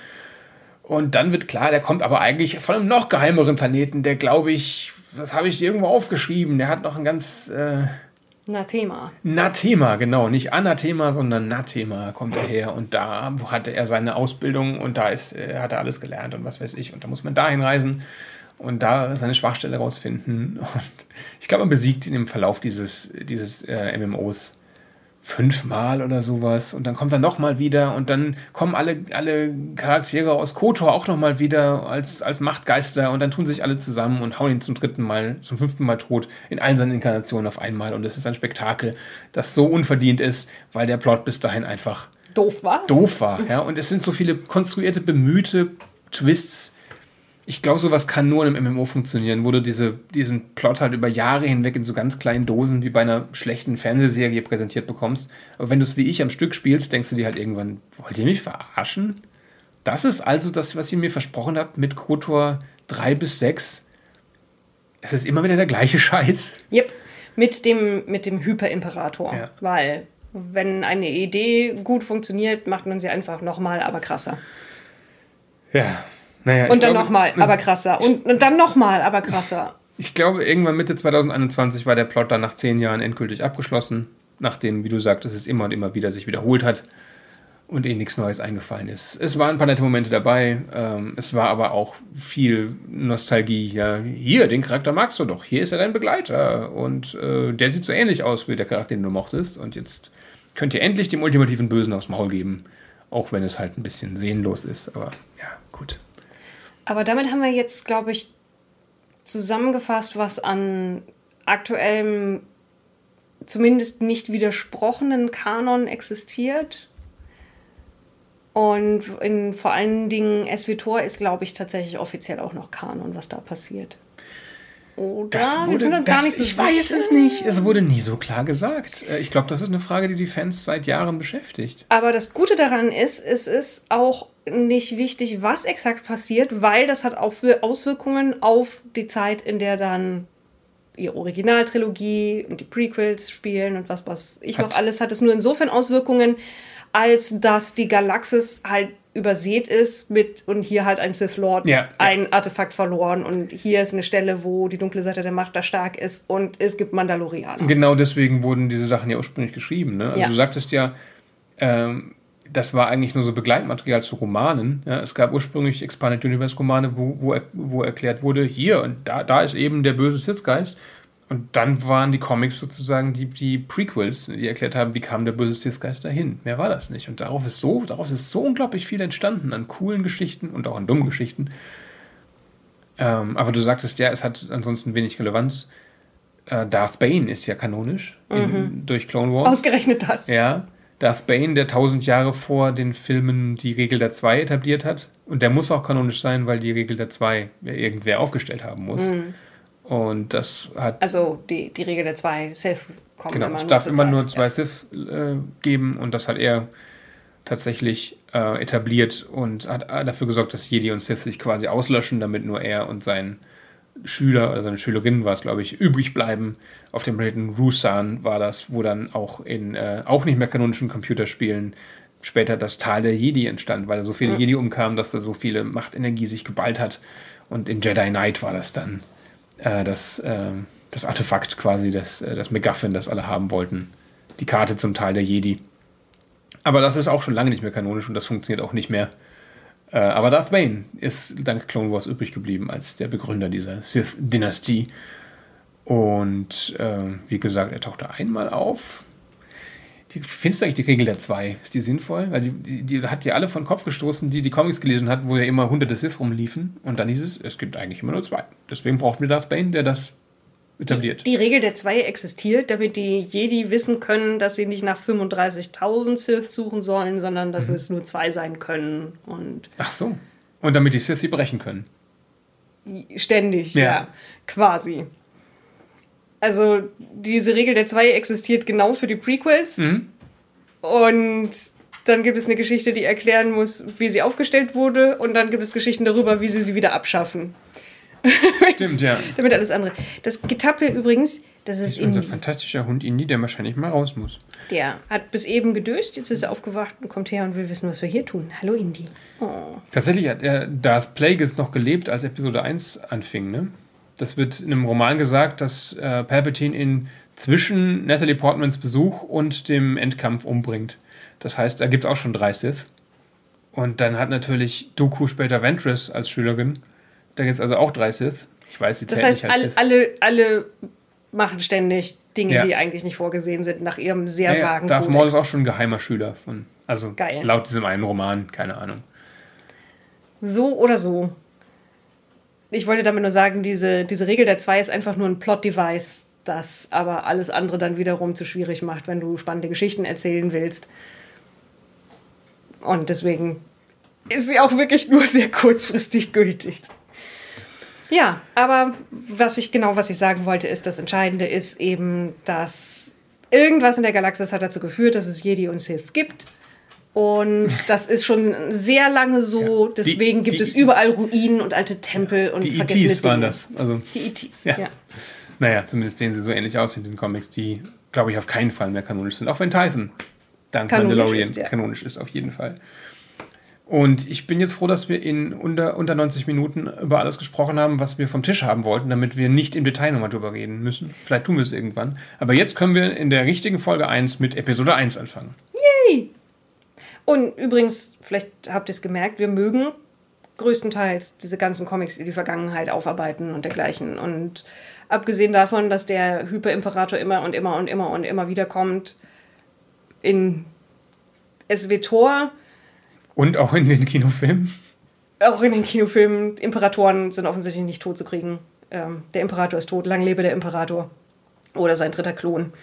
Und dann wird klar, der kommt aber eigentlich von einem noch geheimeren Planeten, der glaube ich, das habe ich irgendwo aufgeschrieben, der hat noch ein ganz... Äh, Nathema. Nathema, genau. Nicht Anathema, sondern Nathema kommt er her. Und da hatte er seine Ausbildung und da ist, äh, hat er alles gelernt und was weiß ich. Und da muss man dahin reisen. und da seine Schwachstelle rausfinden. Und ich glaube, man besiegt ihn im Verlauf dieses, dieses äh, MMOs fünfmal oder sowas. Und dann kommt er nochmal wieder und dann kommen alle, alle Charaktere aus KOTOR auch nochmal wieder als, als Machtgeister und dann tun sich alle zusammen und hauen ihn zum dritten Mal, zum fünften Mal tot in allen seinen Inkarnationen auf einmal. Und es ist ein Spektakel, das so unverdient ist, weil der Plot bis dahin einfach doof war. Doof war, ja. Und es sind so viele konstruierte, bemühte Twists, ich glaube, sowas kann nur in einem MMO funktionieren, wo du diese, diesen Plot halt über Jahre hinweg in so ganz kleinen Dosen wie bei einer schlechten Fernsehserie präsentiert bekommst. Aber wenn du es wie ich am Stück spielst, denkst du dir halt irgendwann, wollt ihr mich verarschen? Das ist also das, was ihr mir versprochen habt mit KOTOR 3 bis 6. Es ist immer wieder der gleiche Scheiß. Yep, mit dem, mit dem Hyperimperator. Ja. Weil, wenn eine Idee gut funktioniert, macht man sie einfach nochmal, aber krasser. Ja, naja, und dann nochmal, aber krasser. Und, und dann nochmal, aber krasser. Ich glaube, irgendwann Mitte 2021 war der Plot dann nach zehn Jahren endgültig abgeschlossen, nachdem, wie du sagtest, es immer und immer wieder sich wiederholt hat und eh nichts Neues eingefallen ist. Es waren ein paar nette Momente dabei, ähm, es war aber auch viel Nostalgie. Ja, hier, den Charakter magst du doch, hier ist er dein Begleiter und äh, der sieht so ähnlich aus wie der Charakter, den du mochtest und jetzt könnt ihr endlich dem ultimativen Bösen aufs Maul geben, auch wenn es halt ein bisschen sehnlos ist, aber ja, gut. Aber damit haben wir jetzt, glaube ich, zusammengefasst, was an aktuellem, zumindest nicht widersprochenen Kanon existiert. Und in, vor allen Dingen SWTOR ist, glaube ich, tatsächlich offiziell auch noch Kanon, was da passiert. Oder? Wurde, wir sind uns das, gar nicht so ich sicher. Ich weiß es nicht. Es wurde nie so klar gesagt. Äh, ich glaube, das ist eine Frage, die die Fans seit Jahren beschäftigt. Aber das Gute daran ist, es ist auch nicht wichtig, was exakt passiert, weil das hat auch für Auswirkungen auf die Zeit, in der dann ihre Originaltrilogie und die Prequels spielen und was, was ich hat. noch alles hat es nur insofern Auswirkungen, als dass die Galaxis halt übersät ist mit und hier halt ein Sith Lord ja, ein ja. Artefakt verloren und hier ist eine Stelle, wo die dunkle Seite der Macht da stark ist und es gibt Mandalorianer. Genau deswegen wurden diese Sachen ja ursprünglich geschrieben. Ne? Also ja. du sagtest ja, ähm, das war eigentlich nur so Begleitmaterial zu Romanen. Es gab ursprünglich Expanded Universe Romane, wo, wo, wo erklärt wurde, hier und da, da ist eben der böse Sith-Geist. Und dann waren die Comics sozusagen die, die Prequels, die erklärt haben, wie kam der böse Sith-Geist dahin. Mehr war das nicht. Und darauf ist so, daraus ist so unglaublich viel entstanden an coolen Geschichten und auch an dummen Geschichten. Ähm, aber du sagtest ja, es hat ansonsten wenig Relevanz. Äh, Darth Bane ist ja kanonisch in, mhm. durch Clone Wars. Ausgerechnet das. Ja. Darth Bane, der tausend Jahre vor den Filmen die Regel der Zwei etabliert hat. Und der muss auch kanonisch sein, weil die Regel der Zwei irgendwer aufgestellt haben muss. Mhm. Und das hat. Also die, die Regel der zwei Sith kommen genau, immer es darf immer nur zwei ja. Sith äh, geben und das hat er tatsächlich äh, etabliert und hat äh, dafür gesorgt, dass Jedi und Sith sich quasi auslöschen, damit nur er und sein Schüler oder seine Schülerin war es, glaube ich, übrig bleiben. Auf dem Planeten Rusan war das, wo dann auch in äh, auch nicht mehr kanonischen Computerspielen später das Tal der Jedi entstand, weil so viele mhm. Jedi umkamen, dass da so viele Machtenergie sich geballt hat. Und in Jedi Knight war das dann äh, das, äh, das Artefakt quasi, das, äh, das MacGuffin, das alle haben wollten. Die Karte zum Teil der Jedi. Aber das ist auch schon lange nicht mehr kanonisch und das funktioniert auch nicht mehr. Äh, aber Darth Bane ist dank Clone Wars übrig geblieben als der Begründer dieser Sith-Dynastie. Und äh, wie gesagt, er tauchte einmal auf die, findest du eigentlich die Regel der zwei? Ist die sinnvoll? Weil die, die, die hat ja alle von Kopf gestoßen, die die Comics gelesen hatten, wo ja immer hunderte Sith rumliefen. Und dann hieß es, es gibt eigentlich immer nur zwei. Deswegen brauchen wir Darth Bane, der das etabliert. Die, die Regel der zwei existiert, damit die Jedi wissen können, dass sie nicht nach 35.000 Sith suchen sollen, sondern dass mhm. es nur zwei sein können. Und Ach so. Und damit die Sith sie brechen können. Ständig, ja, ja quasi. Also diese Regel der zwei existiert genau für die Prequels. Mhm. Und dann gibt es eine Geschichte, die erklären muss, wie sie aufgestellt wurde. Und dann gibt es Geschichten darüber, wie sie sie wieder abschaffen. Stimmt, ja. Damit alles andere. Das Getappe übrigens, das ist, ist unser fantastischer Hund Indy, der wahrscheinlich mal raus muss. Der hat bis eben gedöst, jetzt ist er aufgewacht und kommt her und will wissen, was wir hier tun. Hallo Indy. Oh. Tatsächlich hat er Darth Plagueis noch gelebt, als Episode 1 anfing, ne? Das wird in einem Roman gesagt, dass äh, Palpatine ihn zwischen Natalie Portmans Besuch und dem Endkampf umbringt. Das heißt, er gibt auch schon drei Sith. Und dann hat natürlich Dooku später Ventress als Schülerin. Da gibt es also auch drei Sith. Ich weiß, die Das heißt, nicht alle, alle, alle machen ständig Dinge, Ja. die eigentlich nicht vorgesehen sind, nach ihrem sehr Ja, vagen Darth. Maul ist auch schon ein geheimer Schüler von. Also Geil. laut diesem einen Roman, keine Ahnung. So oder so. Ich wollte damit nur sagen, diese, diese Regel der zwei ist einfach nur ein Plot-Device, das aber alles andere dann wiederum zu schwierig macht, wenn du spannende Geschichten erzählen willst. Und deswegen ist sie auch wirklich nur sehr kurzfristig gültig. Ja, aber was ich genau, was ich sagen wollte, ist, das Entscheidende ist eben, dass irgendwas in der Galaxis hat dazu geführt, dass es Jedi und Sith gibt. Und das ist schon sehr lange so. Ja. Die- Deswegen gibt die- es überall Ruinen und alte Tempel und Die vergessene ETs waren Dinge. das. Also, Die ETs, Ja. ja. naja, zumindest sehen sie so ähnlich aus in diesen Comics, die, glaube ich, auf keinen Fall mehr kanonisch sind. Auch wenn Tyson dank Kanonisch Mandalorian ist, ja. kanonisch ist, auf jeden Fall. Und ich bin jetzt froh, dass wir in unter, unter 90 Minuten über alles gesprochen haben, was wir vom Tisch haben wollten, damit wir nicht im Detail nochmal drüber reden müssen. Vielleicht tun wir es irgendwann. Aber jetzt können wir in der richtigen Folge 1 mit Episode 1 anfangen. Und übrigens, vielleicht habt ihr es gemerkt, wir mögen größtenteils diese ganzen Comics, die die Vergangenheit aufarbeiten und dergleichen. Und abgesehen davon, dass der Hyperimperator immer und immer und immer und immer wieder kommt in SW-Tor, Und auch in den Kinofilmen. auch in den Kinofilmen, Imperatoren sind offensichtlich nicht tot zu kriegen. Ähm, der Imperator ist tot, lang lebe der Imperator. Oder sein dritter Klon.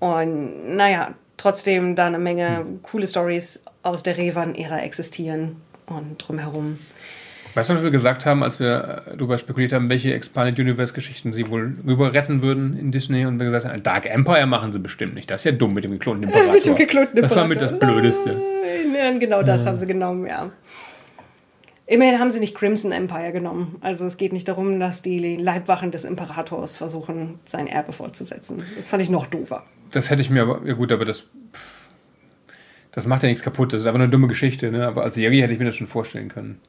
Und naja, trotzdem da eine Menge coole Stories aus der Revan-Ära existieren und drumherum. Weißt du, was wir gesagt haben, als wir äh, darüber spekuliert haben, welche Expanded Universe-Geschichten sie wohl rüber retten würden in Disney und wir gesagt haben, Dark Empire machen sie bestimmt nicht. Das ist ja dumm mit dem geklonten Imperator. Mit dem geklonten Das war mit das Imperator. Blödeste. Nein, genau das haben sie genommen, ja. Immerhin haben sie nicht Crimson Empire genommen. Also es geht nicht darum, dass die Leibwachen des Imperators versuchen, sein Erbe fortzusetzen. Das fand ich noch doofer. Das hätte ich mir aber, ja gut, aber das, pff, das macht ja nichts kaputt. Das ist einfach eine dumme Geschichte, ne? Aber als Serie hätte ich mir das schon vorstellen können.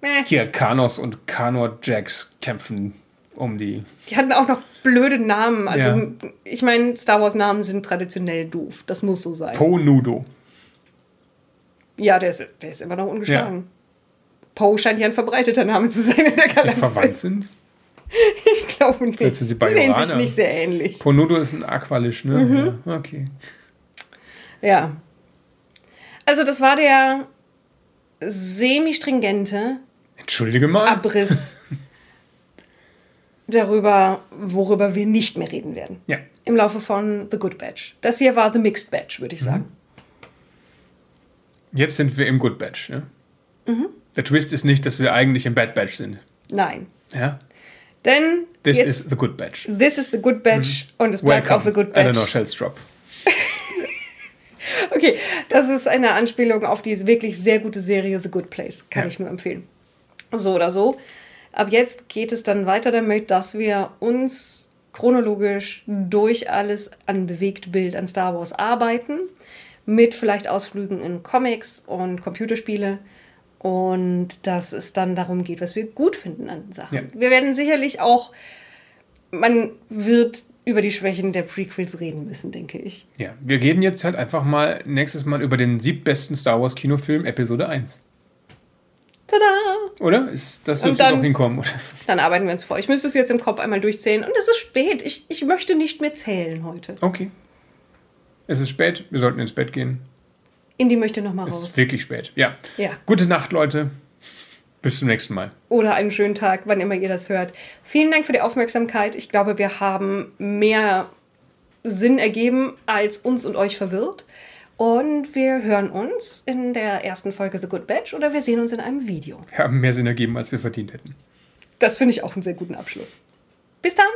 Äh, Hier, Kanos und Kanor Jax kämpfen um die. die hatten auch noch blöde Namen. Also Ja. ich meine, Star Wars Namen sind traditionell doof. Das muss so sein. Po Nudo. ja, der ist, der ist immer noch ungeschlagen. Poe scheint ja ein verbreiteter Name zu sein in der Die Galaxis. verwandt sind. Ich glaube nicht. Jetzt sind sie die sehen sich nicht sehr ähnlich. Po Nudo ist ein Aqualisch, ne? Mhm. Ja, okay. Ja. Also das war der semi-stringente Entschuldige mal. Abriss darüber, worüber wir nicht mehr reden werden. Ja. Im Laufe von The Good Batch. Das hier war The Mixed Batch, würde Mhm. ich sagen. Jetzt sind wir im Good Batch, ne? Mhm. Der Twist ist nicht, dass wir eigentlich im Bad Batch sind. Nein. Ja? Denn This jetzt, is the Good Batch. this is The Good Batch und es bleibt auch The Good Batch. Eleanor Shellstrop. Okay, das ist eine Anspielung auf die wirklich sehr gute Serie The Good Place. Kann Ja. ich nur empfehlen. So oder so. Ab jetzt geht es dann weiter damit, dass wir uns chronologisch durch alles an Bewegtbild an Star Wars arbeiten. Mit vielleicht Ausflügen in Comics und Computerspiele. Und dass es dann darum geht, was wir gut finden an den Sachen. Ja. Wir werden sicherlich auch, man wird über die Schwächen der Prequels reden müssen, denke ich. Ja, wir reden jetzt halt einfach mal nächstes Mal über den siebtbesten Star Wars Kinofilm, Episode 1. Tada! Oder? Ist, das dürfte dann- doch hinkommen, oder? Dann arbeiten wir uns vor. Ich müsste es jetzt im Kopf einmal durchzählen. Und es ist spät. Ich, ich möchte nicht mehr zählen heute. Okay. Es ist spät, wir sollten ins Bett gehen. Indy möchte noch mal Es raus. ist wirklich spät. Ja. Ja. Gute Nacht, Leute. Bis zum nächsten Mal. Oder einen schönen Tag, wann immer ihr das hört. Vielen Dank für die Aufmerksamkeit. Ich glaube, wir haben mehr Sinn ergeben, als uns und euch verwirrt. Und wir hören uns in der ersten Folge The Good Batch oder wir sehen uns in einem Video. Wir haben mehr Sinn ergeben, als wir verdient hätten. Das finde ich auch einen sehr guten Abschluss. Bis dann!